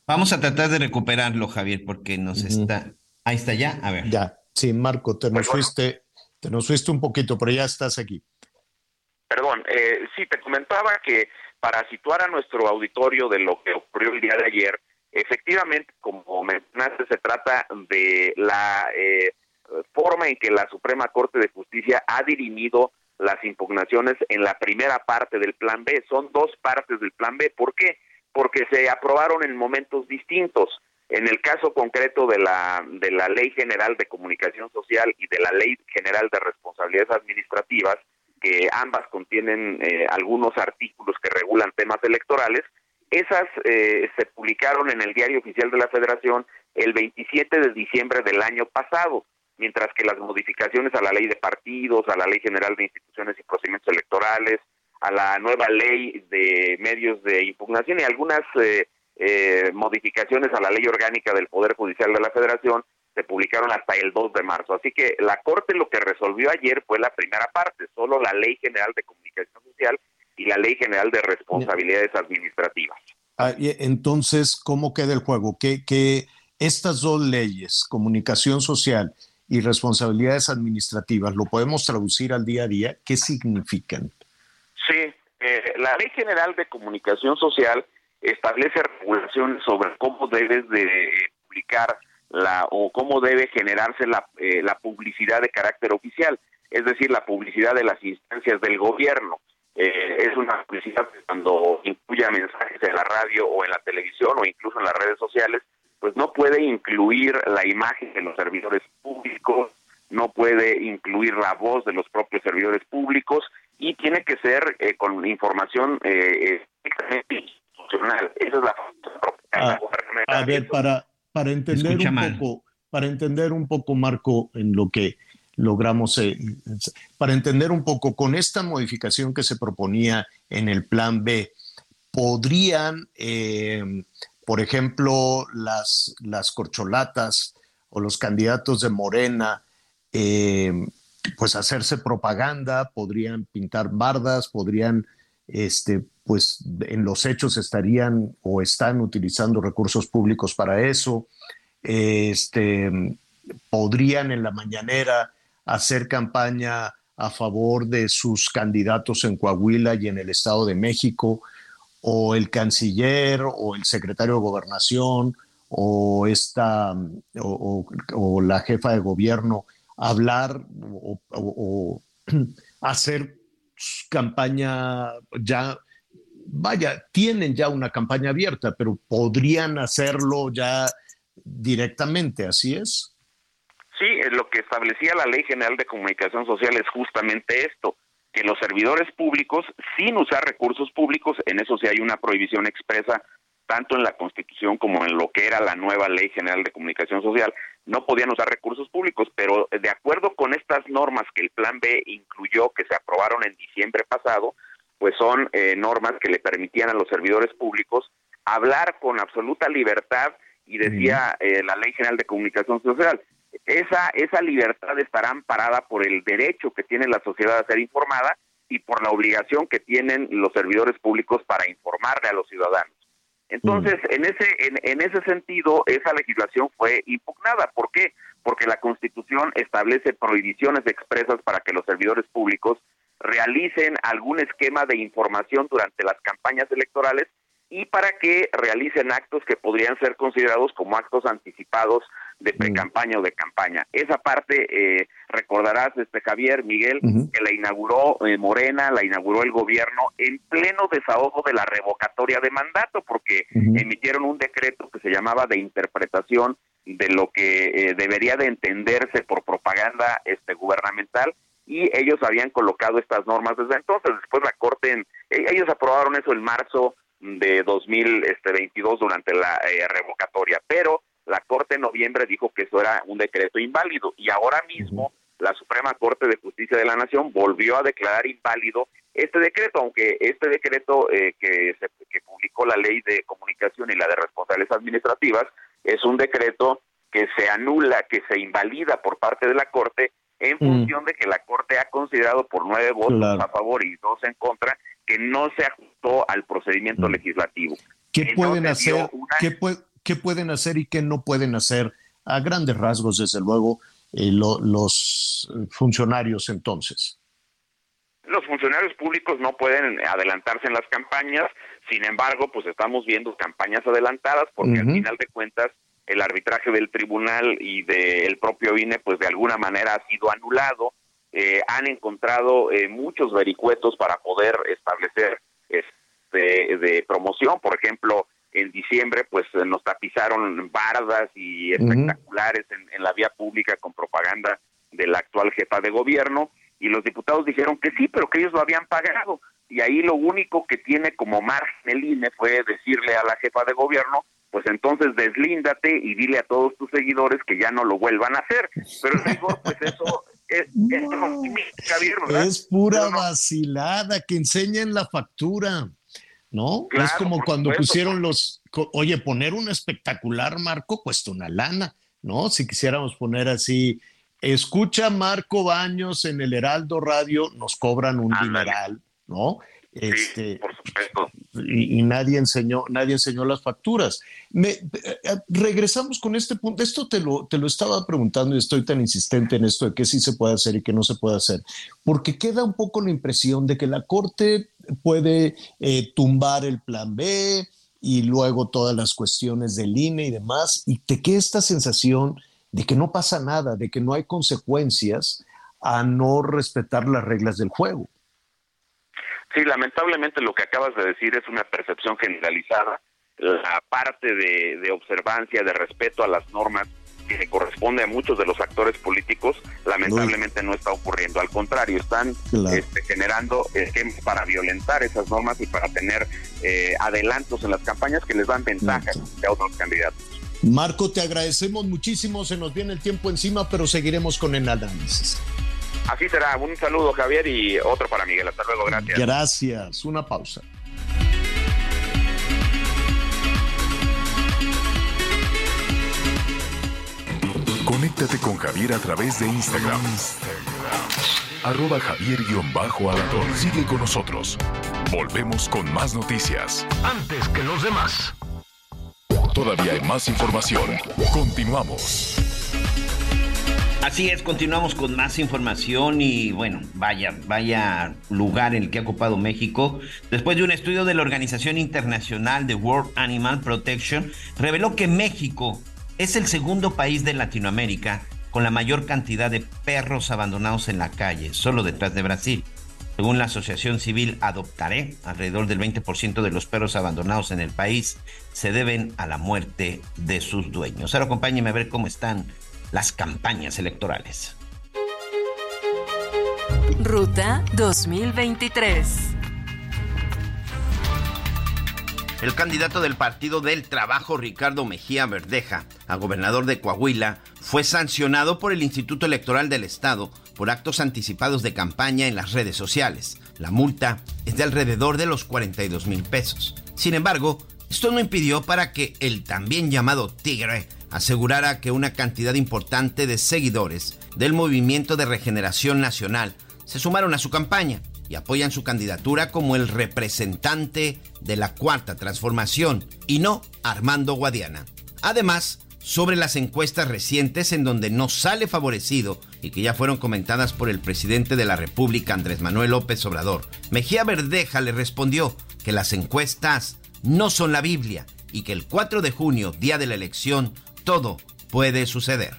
Vamos a tratar de recuperarlo, Javier, porque nos está. Ahí está ya. A ver. Ya. Sí, Marco, te nos fuiste, te nos fuiste un poquito, pero ya estás aquí. Perdón, eh, sí, te comentaba que para situar a nuestro auditorio de lo que ocurrió el día de ayer, efectivamente, como mencionaste, se trata de la eh, forma en que la Suprema Corte de Justicia ha dirimido las impugnaciones en la primera parte del Plan B. Son dos partes del Plan B. ¿Por qué? Porque se aprobaron en momentos distintos. En el caso concreto de la, de la Ley General de Comunicación Social y de la Ley General de Responsabilidades Administrativas, que ambas contienen eh, algunos artículos que regulan temas electorales, esas eh, se publicaron en el Diario Oficial de la Federación el 27 de diciembre del año pasado, mientras que las modificaciones a la Ley de Partidos, a la Ley General de Instituciones y Procedimientos Electorales, a la nueva Ley de Medios de Impugnación y algunas eh, eh, modificaciones a la ley orgánica del Poder Judicial de la Federación se publicaron hasta el 2 de marzo. Así que la Corte lo que resolvió ayer fue la primera parte, solo la Ley General de Comunicación Social y la Ley General de Responsabilidades Administrativas. Ah, entonces, ¿cómo queda el juego? ¿Qué, que estas dos leyes, comunicación social y responsabilidades administrativas, lo podemos traducir al día a día? ¿Qué significan? Sí, eh, la Ley General de Comunicación Social establece regulaciones sobre cómo debes de publicar la o cómo debe generarse la, eh, la publicidad de carácter oficial, es decir, la publicidad de las instancias del gobierno. Eh, es una publicidad que cuando incluya mensajes en la radio o en la televisión o incluso en las redes sociales, pues no puede incluir la imagen de los servidores públicos, no puede incluir la voz de los propios servidores públicos y tiene que ser eh, con información eh, esa es la ah, a, ver, para, para entender un poco, para entender un poco, Marco, en lo que logramos, eh, para entender un poco, con esta modificación que se proponía en el plan B, podrían, eh, por ejemplo, las, las corcholatas o los candidatos de Morena, eh, pues hacerse propaganda, podrían pintar bardas, podrían este, pues en los hechos estarían o están utilizando recursos públicos para eso. Este, podrían en la mañanera hacer campaña a favor de sus candidatos en Coahuila y en el Estado de México, o el canciller o el secretario de gobernación o, esta, o, la jefa de gobierno hablar o hacer campaña ya vaya, tienen ya una campaña abierta, pero podrían hacerlo ya directamente, ¿así es? Sí, lo que establecía la Ley General de Comunicación Social es justamente esto, que los servidores públicos, sin usar recursos públicos, en eso sí hay una prohibición expresa, tanto en la Constitución como en lo que era la nueva Ley General de Comunicación Social, no podían usar recursos públicos, pero de acuerdo con estas normas que el Plan B incluyó, que se aprobaron en diciembre pasado, pues son eh, normas que le permitían a los servidores públicos hablar con absoluta libertad y decía eh, la Ley General de Comunicación Social, esa, esa libertad estará amparada por el derecho que tiene la sociedad a ser informada y por la obligación que tienen los servidores públicos para informarle a los ciudadanos. Entonces, en ese en, en, ese sentido, esa legislación fue impugnada. ¿Por qué? Porque la Constitución establece prohibiciones expresas para que los servidores públicos realicen algún esquema de información durante las campañas electorales y para que realicen actos que podrían ser considerados como actos anticipados de mm. pre-campaña o de campaña. Esa parte, eh, recordarás, este Javier, Miguel, que la inauguró eh, Morena, la inauguró el gobierno en pleno desahogo de la revocatoria de mandato, porque emitieron un decreto que se llamaba de interpretación de lo que eh, debería de entenderse por propaganda este gubernamental y ellos habían colocado estas normas desde entonces. Después la Corte, e, ellos aprobaron eso en marzo de 2022 este, durante la eh, revocatoria, pero la Corte en noviembre dijo que eso era un decreto inválido y ahora mismo la Suprema Corte de Justicia de la Nación volvió a declarar inválido este decreto, aunque este decreto eh, que, se, que publicó la Ley de Comunicación y la de Responsabilidades Administrativas es un decreto que se anula, que se invalida por parte de la Corte en mm. función de que la Corte ha considerado por nueve votos a favor y dos en contra que no se ajustó al procedimiento mm. legislativo. ¿Qué pueden hacer? ¿qué, pueden hacer y qué no pueden hacer? A grandes rasgos, desde luego, eh, los funcionarios entonces. los funcionarios públicos no pueden adelantarse en las campañas, sin embargo, pues estamos viendo campañas adelantadas porque al final de cuentas el arbitraje del tribunal y del propio INE, pues de alguna manera ha sido anulado. Eh, han encontrado eh, muchos vericuetos para poder establecer este, de promoción. Por ejemplo, en diciembre, pues nos tapizaron bardas y espectaculares en, en la vía pública con propaganda de la actual jefa de gobierno y los diputados dijeron que sí, pero que ellos lo habían pagado. Y ahí lo único que tiene como margen el INE fue decirle a la jefa de gobierno, pues entonces deslíndate y dile a todos tus seguidores que ya no lo vuelvan a hacer. Pero digo, pues eso es, es pura vacilada, que enseñen la factura. ¿No? es como cuando pusieron los, oye, poner un espectacular marco cuesta una lana, ¿no? Si quisiéramos poner así escucha Marco Baños en el Heraldo Radio, nos cobran un dineral, ¿no? Este, por supuesto. Y, nadie enseñó, nadie enseñó las facturas. Me, eh, eh, regresamos con este punto. Esto te lo, te lo estaba preguntando y estoy tan insistente en esto de qué sí se puede hacer y qué no se puede hacer, porque queda un poco la impresión de que la Corte puede eh, tumbar el plan B y luego todas las cuestiones del INE y demás, y te queda esta sensación de que no pasa nada, de que no hay consecuencias a no respetar las reglas del juego. Sí, lamentablemente lo que acabas de decir es una percepción generalizada. La parte de, observancia, de respeto a las normas que le corresponde a muchos de los actores políticos, lamentablemente no, está ocurriendo. Al contrario, están este, generando esquemas para violentar esas normas y para tener eh, adelantos en las campañas que les dan ventajas de otros candidatos. Marco, te agradecemos muchísimo, se nos viene el tiempo encima, pero seguiremos con el análisis. Así será, un saludo Javier y otro para Miguel, hasta luego, gracias. Gracias, una pausa. Conéctate con Javier a través de Instagram. Arroba javier Sigue con nosotros. Volvemos con más noticias. Antes que los demás. Todavía hay más información. Continuamos. Así es, continuamos con más información y bueno, vaya, vaya lugar en el que ha ocupado México. Después de un estudio de la Organización Internacional de World Animal Protection, reveló que México es el segundo país de Latinoamérica con la mayor cantidad de perros abandonados en la calle, solo detrás de Brasil. Según la Asociación Civil Adoptaré, alrededor del 20% de los perros abandonados en el país se deben a la muerte de sus dueños. Ahora acompáñenme a ver cómo están las campañas electorales. Ruta 2023. El candidato del Partido del Trabajo, Ricardo Mejía Verdeja, a gobernador de Coahuila, fue sancionado por el Instituto Electoral del Estado por actos anticipados de campaña en las redes sociales. La multa es de alrededor de los 42 mil pesos. Sin embargo, esto no impidió para que el también llamado Tigre asegurara que una cantidad importante de seguidores del Movimiento de Regeneración Nacional se sumaron a su campaña y apoyan su candidatura como el representante de la Cuarta Transformación y no Armando Guadiana. Además, sobre las encuestas recientes en donde no sale favorecido y que ya fueron comentadas por el presidente de la República, Andrés Manuel López Obrador. Mejía Verdeja le respondió que las encuestas no son la Biblia y que el 4 de junio, día de la elección, todo puede suceder.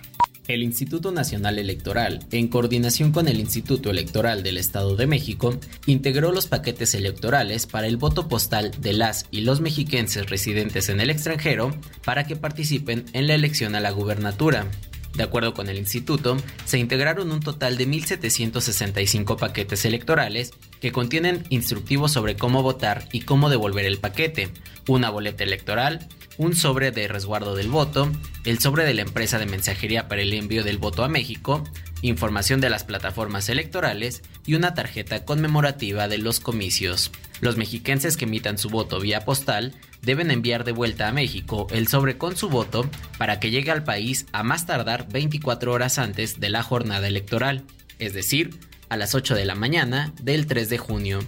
El Instituto Nacional Electoral, en coordinación con el Instituto Electoral del Estado de México, integró los paquetes electorales para el voto postal de las y los mexiquenses residentes en el extranjero para que participen en la elección a la gubernatura. De acuerdo con el instituto, se integraron un total de 1.765 paquetes electorales que contienen instructivos sobre cómo votar y cómo devolver el paquete, una boleta electoral, un sobre de resguardo del voto, el sobre de la empresa de mensajería para el envío del voto a México, información de las plataformas electorales y una tarjeta conmemorativa de los comicios. Los mexiquenses que emitan su voto vía postal deben enviar de vuelta a México el sobre con su voto para que llegue al país a más tardar 24 horas antes de la jornada electoral, es decir, a las 8 de la mañana del 3 de junio,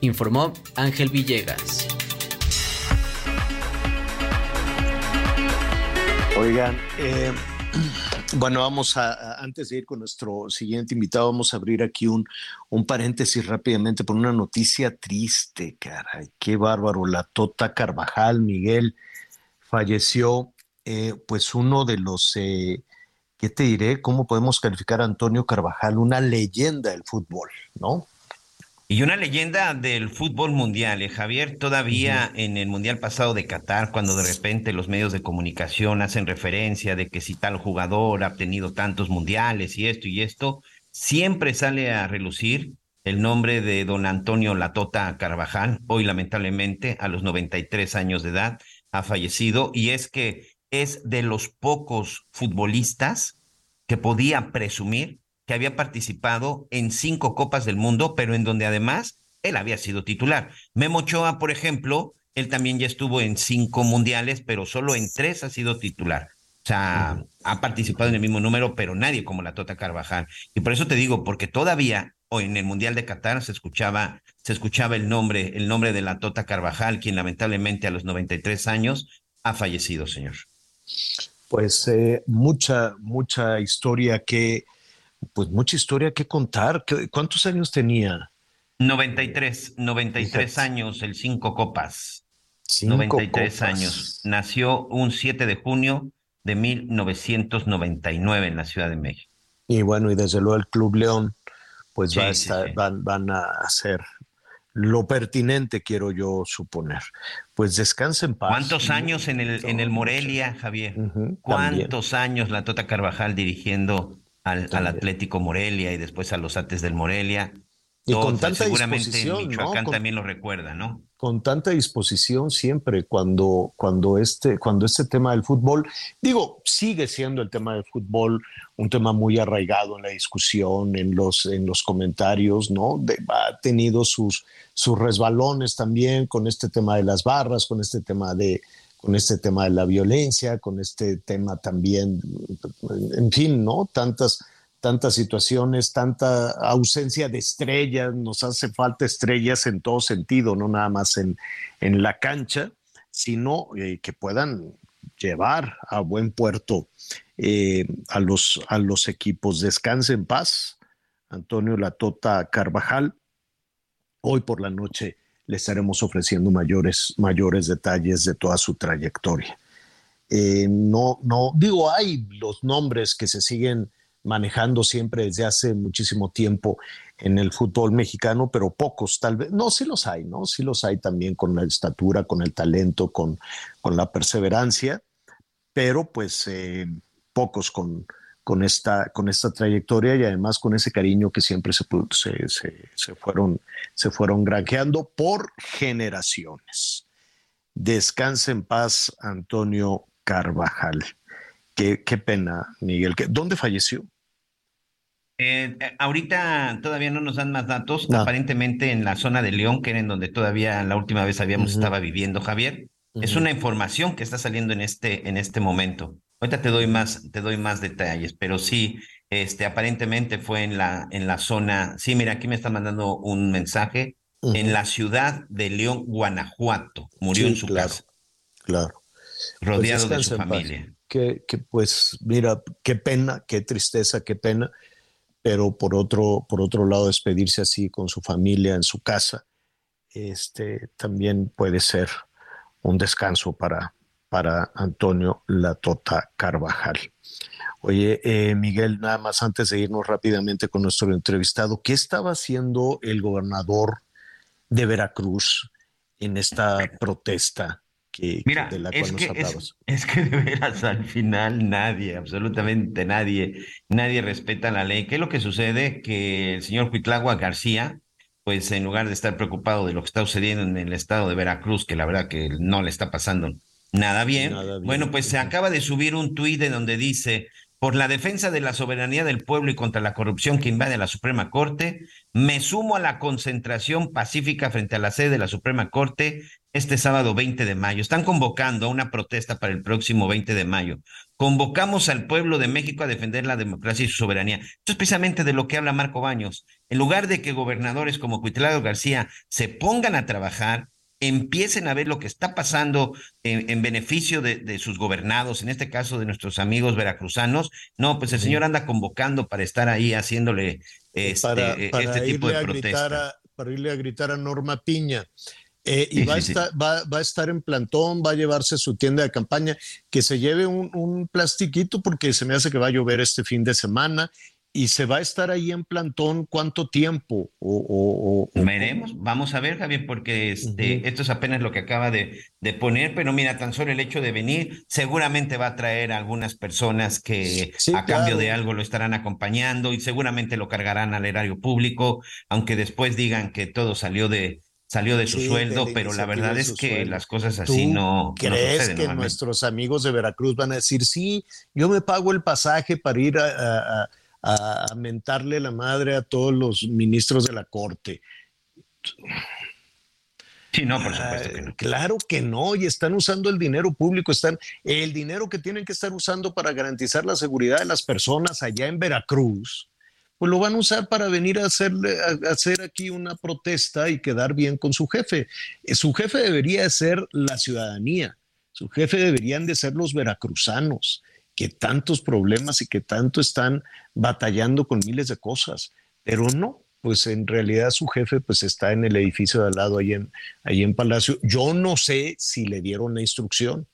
informó Ángel Villegas. Oigan, eh, Bueno, vamos a, antes de ir con nuestro siguiente invitado, vamos a abrir aquí un, un paréntesis rápidamente por una noticia triste, caray, qué bárbaro. La Tota Carvajal, Miguel, falleció, eh, pues uno de los, eh, ¿qué te diré? ¿Cómo podemos calificar a Antonio Carvajal? Una leyenda del fútbol, ¿no? Y una leyenda del fútbol mundial, ¿eh, Javier, todavía en el mundial pasado de Qatar, cuando de repente los medios de comunicación hacen referencia de que si tal jugador ha tenido tantos mundiales y esto y esto, siempre sale a relucir el nombre de don Antonio Latota Carvajal, hoy lamentablemente a los 93 años de edad ha fallecido, y es que es de los pocos futbolistas que podía presumir que había participado en cinco Copas del Mundo, pero en donde además él había sido titular. Memo Ochoa, por ejemplo, él también ya estuvo en cinco mundiales, pero solo en tres ha sido titular. O sea, ha participado en el mismo número, pero nadie como la Tota Carvajal. Y por eso te digo, porque todavía hoy en el Mundial de Qatar se escuchaba, se escuchaba el nombre, el nombre de la Tota Carvajal, quien lamentablemente a los 93 años ha fallecido, señor. Pues eh, mucha, mucha historia que pues mucha historia que contar. ¿Cuántos años tenía? 93, 93 años, el cinco copas. Cinco 93 años. Nació un 7 de junio de 1999 en la Ciudad de México. Y bueno, y desde luego el Club León, pues va a estar, Van, van, a hacer lo pertinente, quiero yo suponer. Pues descansen en paz. ¿Cuántos años en el, en el Morelia, Javier? ¿Cuántos años la Tota Carvajal dirigiendo al, Atlético Morelia y después a los Ates del Morelia. Y con tanta seguramente en Michoacán también lo recuerda, ¿no? Con tanta disposición siempre cuando, cuando, este, cuando este tema del fútbol, digo, sigue siendo el tema del fútbol un tema muy arraigado en la discusión, en los, en los comentarios, ¿no? ha tenido sus, sus resbalones también con este tema de las barras, con este tema de, con este tema de la violencia, con este tema también, en fin, ¿no? Tantas, tantas situaciones, tanta ausencia de estrellas, nos hace falta estrellas en todo sentido, no nada más en, en la cancha, sino eh, que puedan llevar a buen puerto eh, a, los, a los equipos. Descanse en paz, Antonio Latota Carvajal. Hoy por la noche le estaremos ofreciendo mayores, mayores detalles de toda su trayectoria. Eh, no, no, digo, hay los nombres que se siguen manejando siempre desde hace muchísimo tiempo en el fútbol mexicano, pero pocos tal vez, no, sí los hay, ¿no? Sí los hay también con la estatura, con el talento, con, con la perseverancia, pero pues eh, pocos con, con esta, con esta trayectoria y además con ese cariño que siempre se, se, fueron, se fueron granjeando por generaciones. Descanse en paz, Antonio Carvajal. Qué, qué pena, Miguel. ¿Dónde falleció? Eh, eh, ahorita todavía no nos dan más datos, aparentemente en la zona de León, que era en donde todavía la última vez habíamos estado viviendo, Javier. Es una información que está saliendo en este, en este momento. Ahorita te doy más, te doy más detalles, pero sí, este, aparentemente fue en la, en la zona. Sí, mira, aquí me está mandando un mensaje. En la ciudad de León, Guanajuato. Murió en su casa. Claro. Rodeado pues de su familia. Que, que, pues, mira, qué pena, qué tristeza, qué pena. Pero por otro, por otro lado, despedirse así con su familia en su casa, este, también puede ser un descanso para, para Antonio Latota Carvajal. Oye, eh, Miguel, nada más antes de irnos rápidamente con nuestro entrevistado, ¿qué estaba haciendo el gobernador de Veracruz en esta protesta que, de la cual nos hablabas? Es, que de veras al final nadie, absolutamente nadie, nadie respeta la ley. ¿Qué es lo que sucede? Que el señor Huitlagua García, pues en lugar de estar preocupado de lo que está sucediendo en el estado de Veracruz, que la verdad que no le está pasando Nada bien. Bueno, pues se acaba de subir un tuit de donde dice, por la defensa de la soberanía del pueblo y contra la corrupción que invade la Suprema Corte, me sumo a la concentración pacífica frente a la sede de la Suprema Corte este sábado 20 de mayo. Están convocando a una protesta para el próximo 20 de mayo. Convocamos al pueblo de México a defender la democracia y su soberanía. Esto es precisamente de lo que habla Marco Baños. En lugar de que gobernadores como Cuitlado García se pongan a trabajar, empiecen a ver lo que está pasando en, beneficio de, sus gobernados, en este caso de nuestros amigos veracruzanos, no, pues el señor anda convocando para estar ahí haciéndole este, eh, este tipo de protesta. para irle a gritar a Norma Piña. Eh, y va, a estar, va, a estar en plantón, va a llevarse su tienda de campaña, que se lleve un, un plastiquito porque se me hace que va a llover este fin de semana y se va a estar ahí en plantón cuánto tiempo o, veremos vamos a ver Javier porque este, esto es apenas lo que acaba de, de, poner pero mira tan solo el hecho de venir seguramente va a traer a algunas personas que a cambio de algo lo estarán acompañando y seguramente lo cargarán al erario público aunque después digan que todo salió de salió de su sueldo, pero la verdad es que las cosas así no. ¿Crees que nuestros amigos de Veracruz van a decir, sí, yo me pago el pasaje para ir a a, mentarle la madre a todos los ministros de la corte. Sí, no, por supuesto que no. Claro que no, y están usando el dinero público, están el dinero que tienen que estar usando para garantizar la seguridad de las personas allá en Veracruz, pues lo van a usar para venir a, hacerle, a hacer aquí una protesta y quedar bien con su jefe. Eh, su jefe debería ser la ciudadanía, su jefe deberían de ser los veracruzanos que tantos problemas y que tanto están batallando con miles de cosas, pero no, pues en realidad su jefe pues está en el edificio de al lado ahí en, ahí en Palacio. Yo no sé si le dieron la instrucción,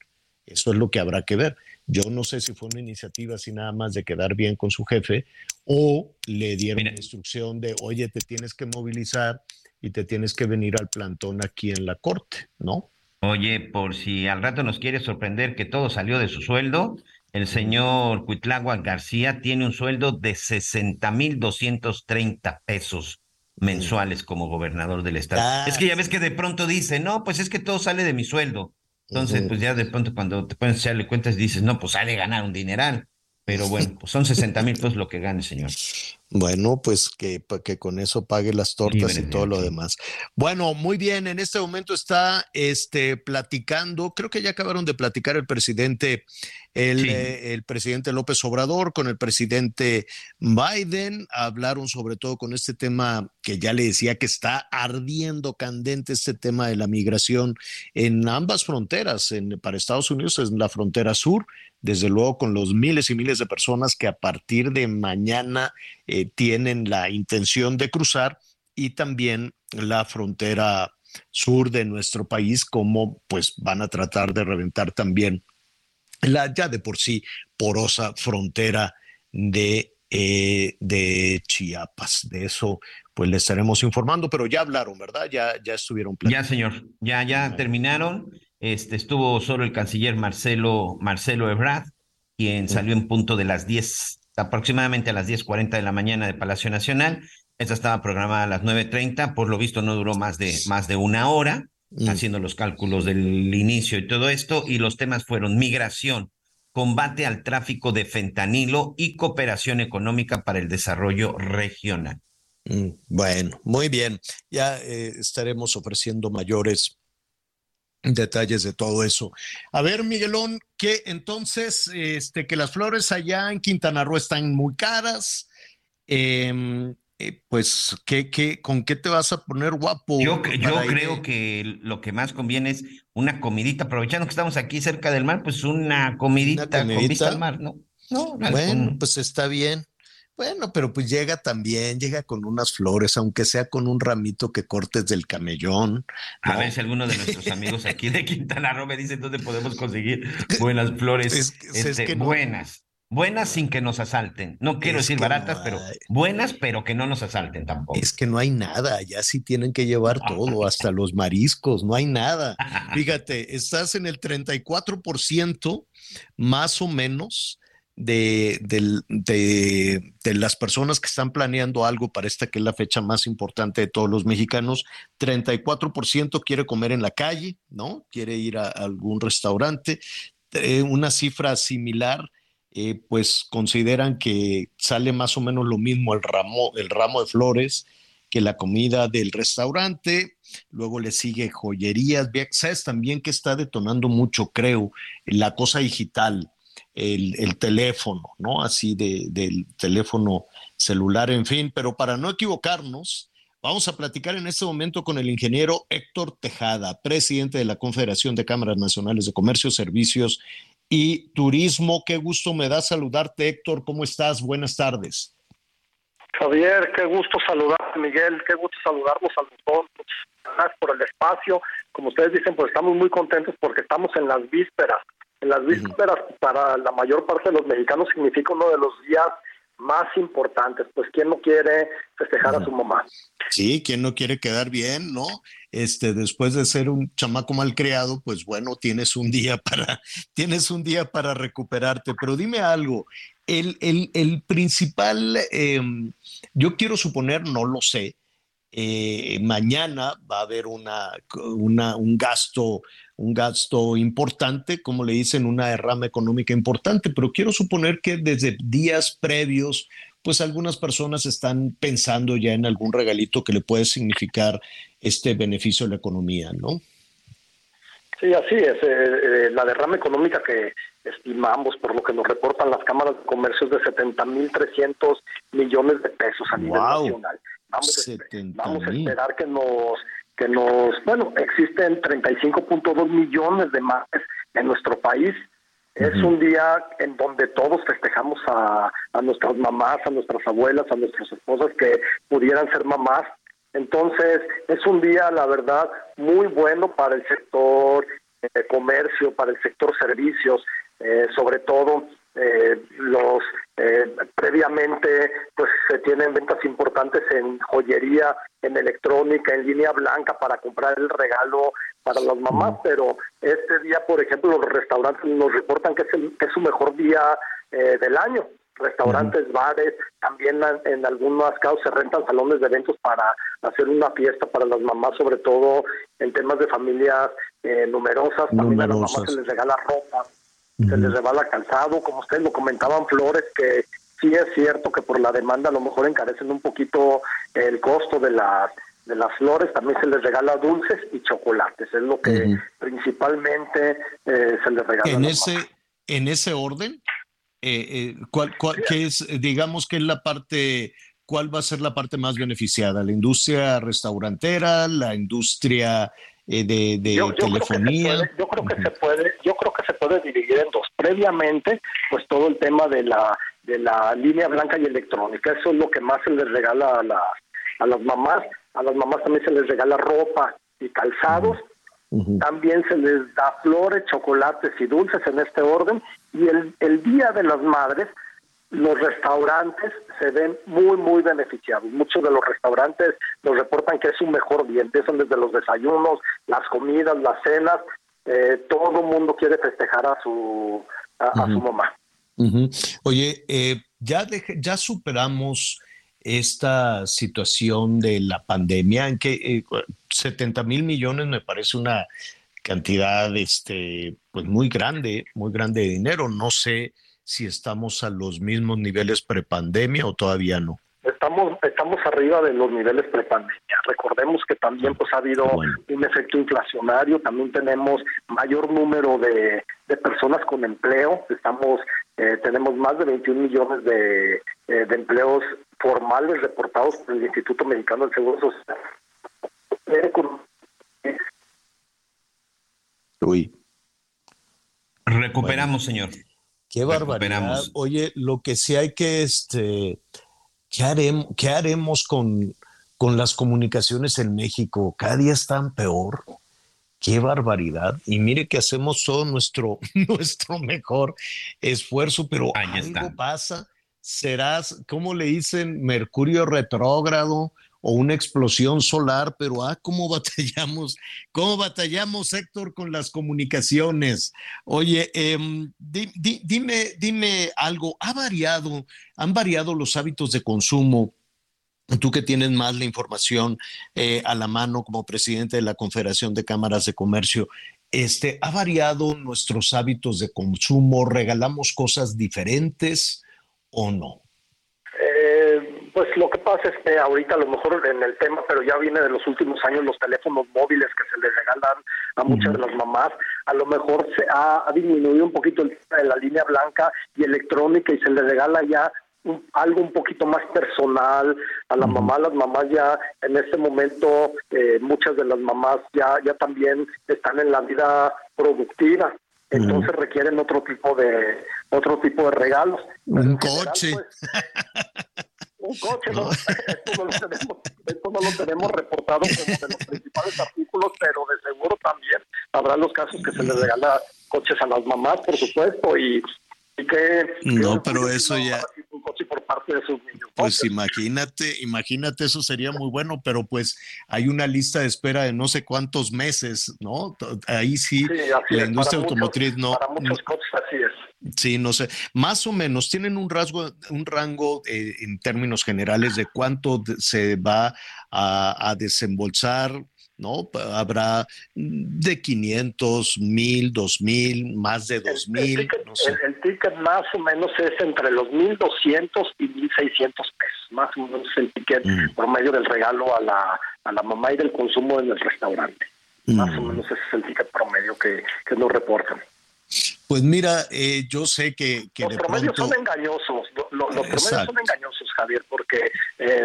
eso es lo que habrá que ver. Yo no sé si fue una iniciativa así nada más de quedar bien con su jefe o le dieron la instrucción de, oye, te tienes que movilizar y te tienes que venir al plantón aquí en la corte, ¿no? Oye, por si al rato nos quiere sorprender que todo salió de su sueldo, el señor Cuitlagua García tiene un sueldo de 60 mil 230 pesos mensuales como gobernador del estado. Es que ya ves que de pronto dice, no, pues es que todo sale de mi sueldo. Entonces, pues ya de pronto cuando te pones a echarle cuentas dices, no, pues sale a ganar un dineral. Pero bueno, pues son 60 mil pesos lo que gane, señor. Bueno, pues que, que con eso pague las tortas y todo lo demás. Bueno, muy bien, en este momento está este, platicando, creo que ya acabaron de platicar el presidente, el, eh, el presidente López Obrador con el presidente Biden, hablaron sobre todo con este tema que ya le decía que está ardiendo candente, este tema de la migración en ambas fronteras, en, para Estados Unidos en la frontera sur, desde luego con los miles y miles de personas que a partir de mañana eh, tienen la intención de cruzar y también la frontera sur de nuestro país, como pues van a tratar de reventar también la ya de por sí porosa frontera de, eh, de Chiapas. De eso pues le estaremos informando, pero ya hablaron, ¿verdad? Ya, ya estuvieron Ya, señor, ya, ya terminaron. Este, estuvo solo el canciller Marcelo, Marcelo Ebrard, quien salió en punto de las 10 aproximadamente a las 10.40 de la mañana de Palacio Nacional. Esta estaba programada a las 9.30, por lo visto no duró más de, más de una hora, mm. haciendo los cálculos del inicio y todo esto, y los temas fueron migración, combate al tráfico de fentanilo y cooperación económica para el desarrollo regional. Mm, bueno, muy bien. Ya eh, estaremos ofreciendo mayores detalles de todo eso. A ver, Miguelón, que entonces, este, que las flores allá en Quintana Roo están muy caras. Em, eh, pues, ¿qué, qué, con qué te vas a poner guapo? Yo, yo creo que lo que más conviene es una comidita, aprovechando que estamos aquí cerca del mar, pues una comidita, con vista al mar, ¿no? No, bueno, pues está bien. Bueno, pero pues llega también, llega con unas flores, aunque sea con un ramito que cortes del camellón. A ver si alguno de nuestros amigos aquí de Quintana Roo me dice dónde podemos conseguir buenas flores. Este, buenas. Buenas sin que nos asalten. No quiero decir baratas, pero buenas, pero que no nos asalten tampoco. Es que no hay nada, ya sí tienen que llevar todo, hasta los mariscos, no hay nada. Fíjate, estás en el 34% más o menos de, las personas que están planeando algo para esta que es la fecha más importante de todos los mexicanos, 34% quiere comer en la calle, ¿no? Quiere ir a, algún restaurante. Eh, una cifra similar, eh, pues consideran que sale más o menos lo mismo el ramo, el ramo de flores que la comida del restaurante, luego le sigue joyerías, sabes también que está detonando mucho, creo, la cosa digital, el, teléfono, ¿no? Así de, del teléfono celular, en fin, pero para no equivocarnos, Vamos a platicar en este momento con el ingeniero Héctor Tejada, presidente de la Confederación de Cámaras Nacionales de Comercio, Servicios y Turismo. Qué gusto me da saludarte, Héctor. ¿Cómo estás? Buenas tardes. Javier, qué gusto saludarte, Miguel. Qué gusto saludarlos a los dos. Gracias por el espacio. Como ustedes dicen, pues estamos muy contentos porque estamos en las vísperas. En las vísperas, para la mayor parte de los mexicanos, significa uno de los días más importantes, pues quién no quiere festejar a su mamá. Sí, quién no quiere quedar bien, ¿no? Este, después de ser un chamaco mal creado, pues bueno, tienes un día para, tienes un día para recuperarte. Pero dime algo, el, el, el principal, em, yo quiero suponer, no lo sé, eh, mañana va a haber una, una, un gasto un gasto importante, como le dicen, una derrama económica importante, pero quiero suponer que desde días previos, pues algunas personas están pensando ya en algún regalito que le puede significar este beneficio a la economía, ¿no? Sí, así es. Eh, eh, la derrama económica que estimamos, por lo que nos reportan las cámaras de comercio, es de 70.300 millones de pesos a nivel nacional. Vamos, vamos a esperar que nos que nos, bueno, existen 35.2 millones de madres en nuestro país. Es un día en donde todos festejamos a, a nuestras mamás, a nuestras abuelas, a nuestras esposas que pudieran ser mamás. Entonces, es un día, la verdad, muy bueno para el sector de comercio, para el sector servicios, eh, sobre todo eh, los eh, previamente pues se tienen ventas importantes en joyería, en electrónica, en línea blanca para comprar el regalo para las mamás, pero este día, por ejemplo, los restaurantes nos reportan que es, su mejor día eh, del año. Restaurantes, bares, también en algunos casos se rentan salones de eventos para hacer una fiesta para las mamás, sobre todo en temas de familias eh, numerosas. También a las mamás se les regala ropa se les rebala calzado, como ustedes lo comentaban, flores, que sí es cierto que por la demanda a lo mejor encarecen un poquito el costo de las de las flores, también se les regala dulces y chocolates, es lo que principalmente eh, se les regala. En ese, en ese orden, eh, eh, ¿cuál, qué es, digamos que es la parte, cuál va a ser la parte más beneficiada? ¿La industria restaurantera, la industria eh, de, telefonía. yo creo que se puede, yo creo se puede dividir en dos. Previamente, pues todo el tema de la de la línea blanca y electrónica, eso es lo que más se les regala a las a las mamás. A las mamás también se les regala ropa y calzados. También se les da flores, chocolates y dulces en este orden. Y el, el Día de las Madres los restaurantes se ven muy, muy beneficiados. Muchos de los restaurantes nos reportan que es un mejor día. Empiezan desde los desayunos, las comidas, las cenas. Eh, todo mundo quiere festejar a su, a, su mamá. Oye, eh, ya, ya superamos esta situación de la pandemia en que 70 eh, mil millones me parece una cantidad este, pues muy grande, muy grande de dinero. No sé si estamos a los mismos niveles prepandemia o todavía no? Estamos, estamos arriba de los niveles prepandemia. Recordemos que también pues ha habido un efecto inflacionario, también tenemos mayor número de, personas con empleo, estamos eh, tenemos más de 21 millones de, eh, de empleos formales reportados por el Instituto Mexicano del Seguro Social. Uy. Recuperamos, señor. Qué barbaridad. Oye, lo que sí hay que, este, ¿qué haremos, qué haremos con, con las comunicaciones en México? Cada día están peor. Qué barbaridad. Y mire que hacemos todo nuestro, nuestro mejor esfuerzo, pero algo pasa. Serás, ¿cómo le dicen? Mercurio retrógrado o una explosión solar, pero ah, cómo batallamos, cómo batallamos, Héctor, con las comunicaciones. Oye, em, dime, dime algo, ¿ha variado, han variado los hábitos de consumo? Tú que tienes más la información eh, a la mano como presidente de la Confederación de Cámaras de Comercio, este, ¿ha variado nuestros hábitos de consumo? ¿Regalamos cosas diferentes o no? Pues lo pasa es que ahorita a lo mejor en el tema, pero ya viene de los últimos años los teléfonos móviles que se les regalan a muchas de las mamás, a lo mejor se ha, disminuido un poquito el tema de la línea blanca y electrónica y se les regala ya algo un poquito más personal a la mamá. Las mamás ya en este momento eh, muchas de las mamás ya ya también están en la vida productiva. Entonces requieren otro tipo de otro tipo de regalos. Un coche. pues, un coche no, esto, no lo tenemos, esto no lo tenemos reportado como de los principales artículos pero de seguro también habrá los casos que se les regala coches a las mamás por supuesto y no, pero eso ya. Por parte de sus niños. Pues imagínate, imagínate, eso sería muy bueno, pero pues hay una lista de espera de no sé cuántos meses, ¿no? Ahí sí, la industria automotriz no. Para muchos coches así es. Sí, no sé, más o menos tienen un rasgo, un rango eh, en términos generales de cuánto se va a, a desembolsar ¿no? Habrá de 500, 1000, 2000, más de 2000. El, ticket, no sé. el, ticket más o menos es entre los 1200 y 1600 pesos, más o menos el ticket mm. promedio del regalo a la, a la mamá y del consumo en el restaurante. Más o mm. menos ese es el ticket promedio que, que nos reportan. Pues mira, eh, yo sé que, que los promedios son engañosos, los, promedios son engañosos, Javier, porque eh,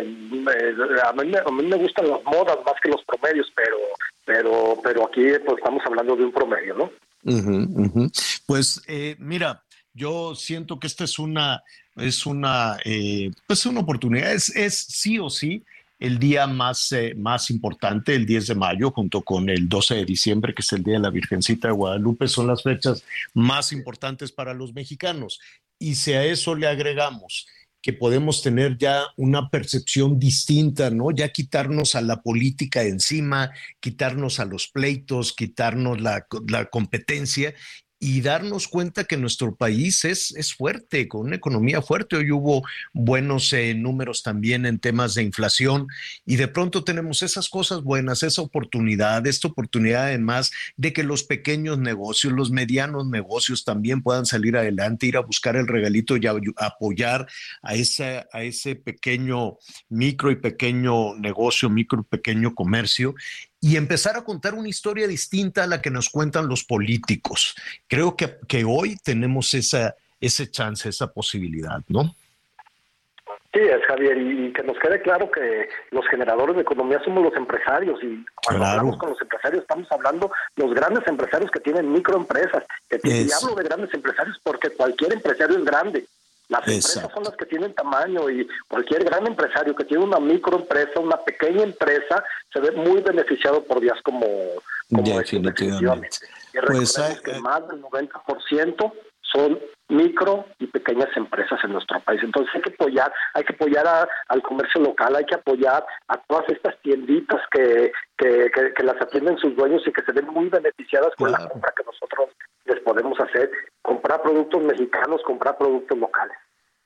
a, mí, a, mí, me gustan las modas más que los promedios, pero pero pero aquí pues, estamos hablando de un promedio, ¿no? Pues eh, mira, yo siento que esta es una es una pues una oportunidad, es, es sí o sí el día más, eh, más importante, el 10 de mayo, junto con el 12 de diciembre, que es el Día de la Virgencita de Guadalupe, son las fechas más importantes para los mexicanos. Y si a eso le agregamos que podemos tener ya una percepción distinta, ¿no? Ya quitarnos a la política encima, quitarnos a los pleitos, quitarnos la, la competencia y darnos cuenta que nuestro país es, es fuerte, con una economía fuerte. Hoy hubo buenos eh, números también en temas de inflación y de pronto tenemos esas cosas buenas, esa oportunidad, esta oportunidad además de que los pequeños negocios, los medianos negocios también puedan salir adelante, ir a buscar el regalito y apoyar a, a ese pequeño micro y pequeño negocio, micro y pequeño comercio y empezar a contar una historia distinta a la que nos cuentan los políticos. Creo que, que hoy tenemos esa, ese chance, esa posibilidad, ¿no? Sí, es Javier, y que nos quede claro que los generadores de economía somos los empresarios y cuando hablamos con los empresarios estamos hablando los grandes empresarios que tienen microempresas. Que y hablo de grandes empresarios porque cualquier empresario es grande. Las empresas son las que tienen tamaño y cualquier gran empresario que tiene una microempresa, una pequeña empresa, se ve muy beneficiado por días como, como definitivamente. Y pues que más del 90% son micro y pequeñas empresas en nuestro país. Entonces hay que apoyar, hay que apoyar al comercio local, hay que apoyar a todas estas tienditas que, que, que, las atienden sus dueños y que se ven muy beneficiadas con la compra que nosotros les podemos hacer, comprar productos mexicanos, comprar productos locales.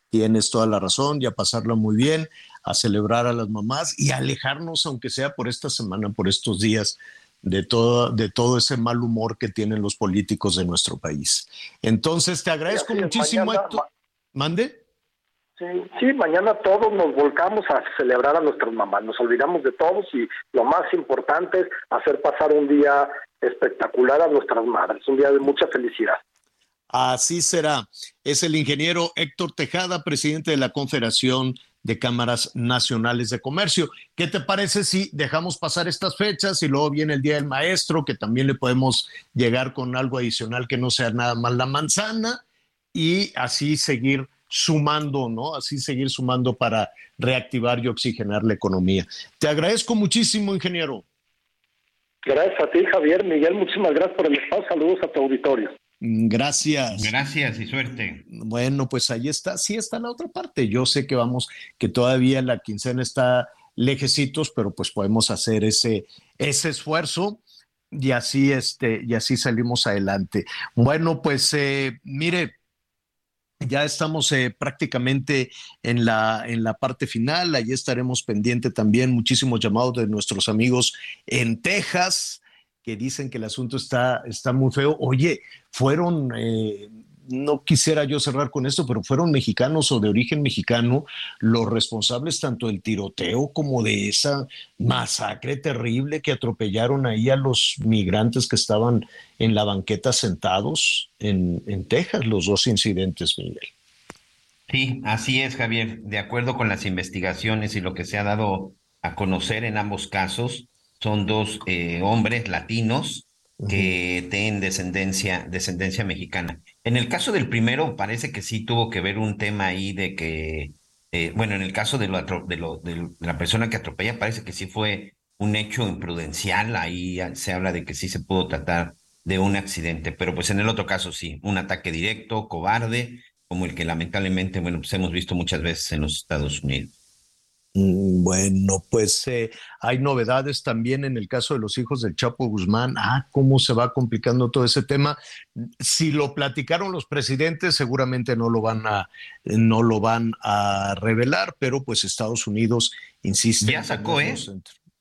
Tienes toda la razón, ya pasarlo muy bien, a celebrar a las mamás y alejarnos, aunque sea por esta semana, por estos días, de todo, de todo ese mal humor que tienen los políticos de nuestro país. Entonces, te agradezco muchísimo. ¿Mande? Sí, sí, mañana todos nos volcamos a celebrar a nuestras mamás, nos olvidamos de todos y lo más importante es hacer pasar un día espectacular a nuestras madres, un día de mucha felicidad. Así será. Es el ingeniero Héctor Tejada, presidente de la Confederación de Cámaras Nacionales de Comercio. ¿Qué te parece si dejamos pasar estas fechas y luego viene el Día del Maestro, que también le podemos llegar con algo adicional que no sea nada más la manzana y así seguir sumando, ¿no? Así seguir sumando para reactivar y oxigenar la economía. Te agradezco muchísimo, ingeniero. Gracias a ti, Javier. Miguel, muchísimas gracias por el espacio. Saludos a tu auditorio. Mm, gracias. Gracias y suerte. Bueno, pues ahí está, sí está la otra parte. Yo sé que vamos, que todavía la quincena está lejecitos, pero pues podemos hacer ese, ese esfuerzo y así, este, y así salimos adelante. Bueno, pues eh, mire, ya estamos eh, prácticamente en la, en la parte final. Allí estaremos pendiente también muchísimos llamados de nuestros amigos en Texas que dicen que el asunto está, está muy feo. Oye, fueron, eh, no quisiera yo cerrar con esto, pero fueron mexicanos o de origen mexicano los responsables tanto del tiroteo como de esa masacre terrible que atropellaron ahí a los migrantes que estaban en la banqueta sentados en, en Texas, los dos incidentes, Miguel. Sí, así es, Javier. De acuerdo con las investigaciones y lo que se ha dado a conocer en ambos casos, son dos eh, hombres latinos que tienen descendencia, descendencia mexicana. En el caso del primero, parece que sí tuvo que ver un tema ahí de que, eh, bueno, en el caso de, lo, de, lo, de la persona que atropella, parece que sí fue un hecho imprudencial. Ahí se habla de que sí se pudo tratar de un accidente, pero pues en el otro caso sí, un ataque directo, cobarde, como el que lamentablemente, bueno, pues hemos visto muchas veces en los Estados Unidos. Mm, bueno, pues eh, hay novedades también en el caso de los hijos del Chapo Guzmán. Ah, cómo se va complicando todo ese tema. Si lo platicaron los presidentes, seguramente no lo van a, no lo van a revelar, pero pues Estados Unidos insiste. Ya sacó, ¿eh?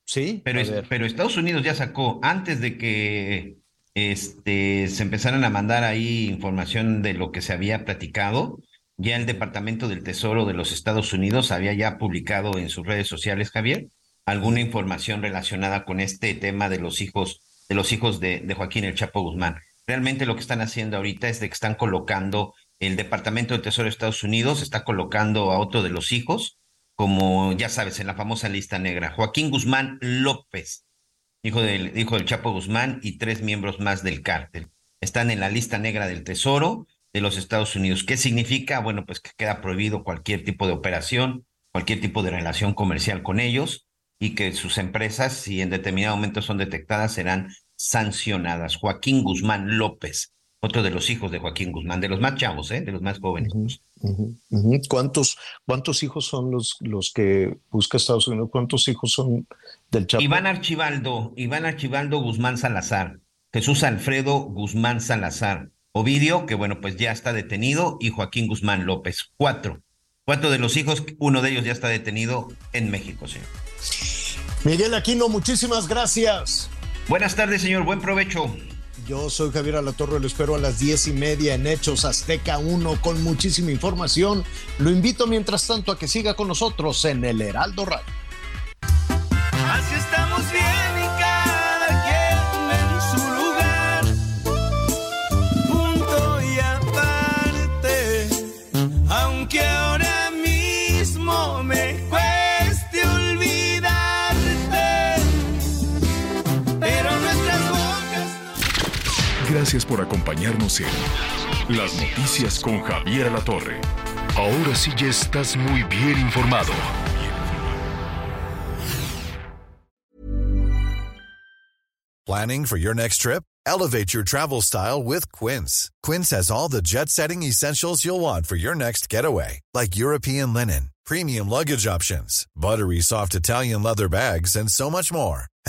Sí, pero, pero Estados Unidos ya sacó antes de que este, se empezaron a mandar ahí información de lo que se había platicado ya el Departamento del Tesoro de los Estados Unidos había ya publicado en sus redes sociales, Javier, alguna información relacionada con este tema de los hijos, de los hijos de, Joaquín El Chapo Guzmán. Realmente lo que están haciendo ahorita es de que están colocando, el Departamento del Tesoro de Estados Unidos está colocando a otro de los hijos, como ya sabes, en la famosa lista negra, Joaquín Guzmán López, hijo del, hijo del Chapo Guzmán, y tres miembros más del cártel. Están en la lista negra del Tesoro de los Estados Unidos. ¿Qué significa? Bueno, pues que queda prohibido cualquier tipo de operación, cualquier tipo de relación comercial con ellos y que sus empresas, si en determinado momento son detectadas, serán sancionadas. Joaquín Guzmán López, otro de los hijos de Joaquín Guzmán, de los más chavos, ¿eh? de los más jóvenes. ¿Cuántos, ¿Cuántos hijos son los, los que busca Estados Unidos? ¿Cuántos hijos son del Chapo? Iván Archibaldo, Iván Archibaldo Guzmán Salazar, Jesús Alfredo Guzmán Salazar, Ovidio, que bueno, pues ya está detenido, y Joaquín Guzmán López. Cuatro. Cuatro de los hijos, uno de ellos ya está detenido en México, señor. Miguel Aquino, muchísimas gracias. Buenas tardes, señor. Buen provecho. Yo soy Javier Alatorre, lo espero a las diez y media en Hechos Azteca 1 con muchísima información. Lo invito mientras tanto a que siga con nosotros en el Heraldo Radio. Así estamos bien Gracias por acompañarnos en Las Noticias con Javier Alatorre. Ahora sí ya estás muy bien informado. Planning for your next trip? Elevate your travel style with Quince. Quince has all the jet setting essentials you'll want for your next getaway, like European linen, premium luggage options, buttery soft Italian leather bags, and so much more.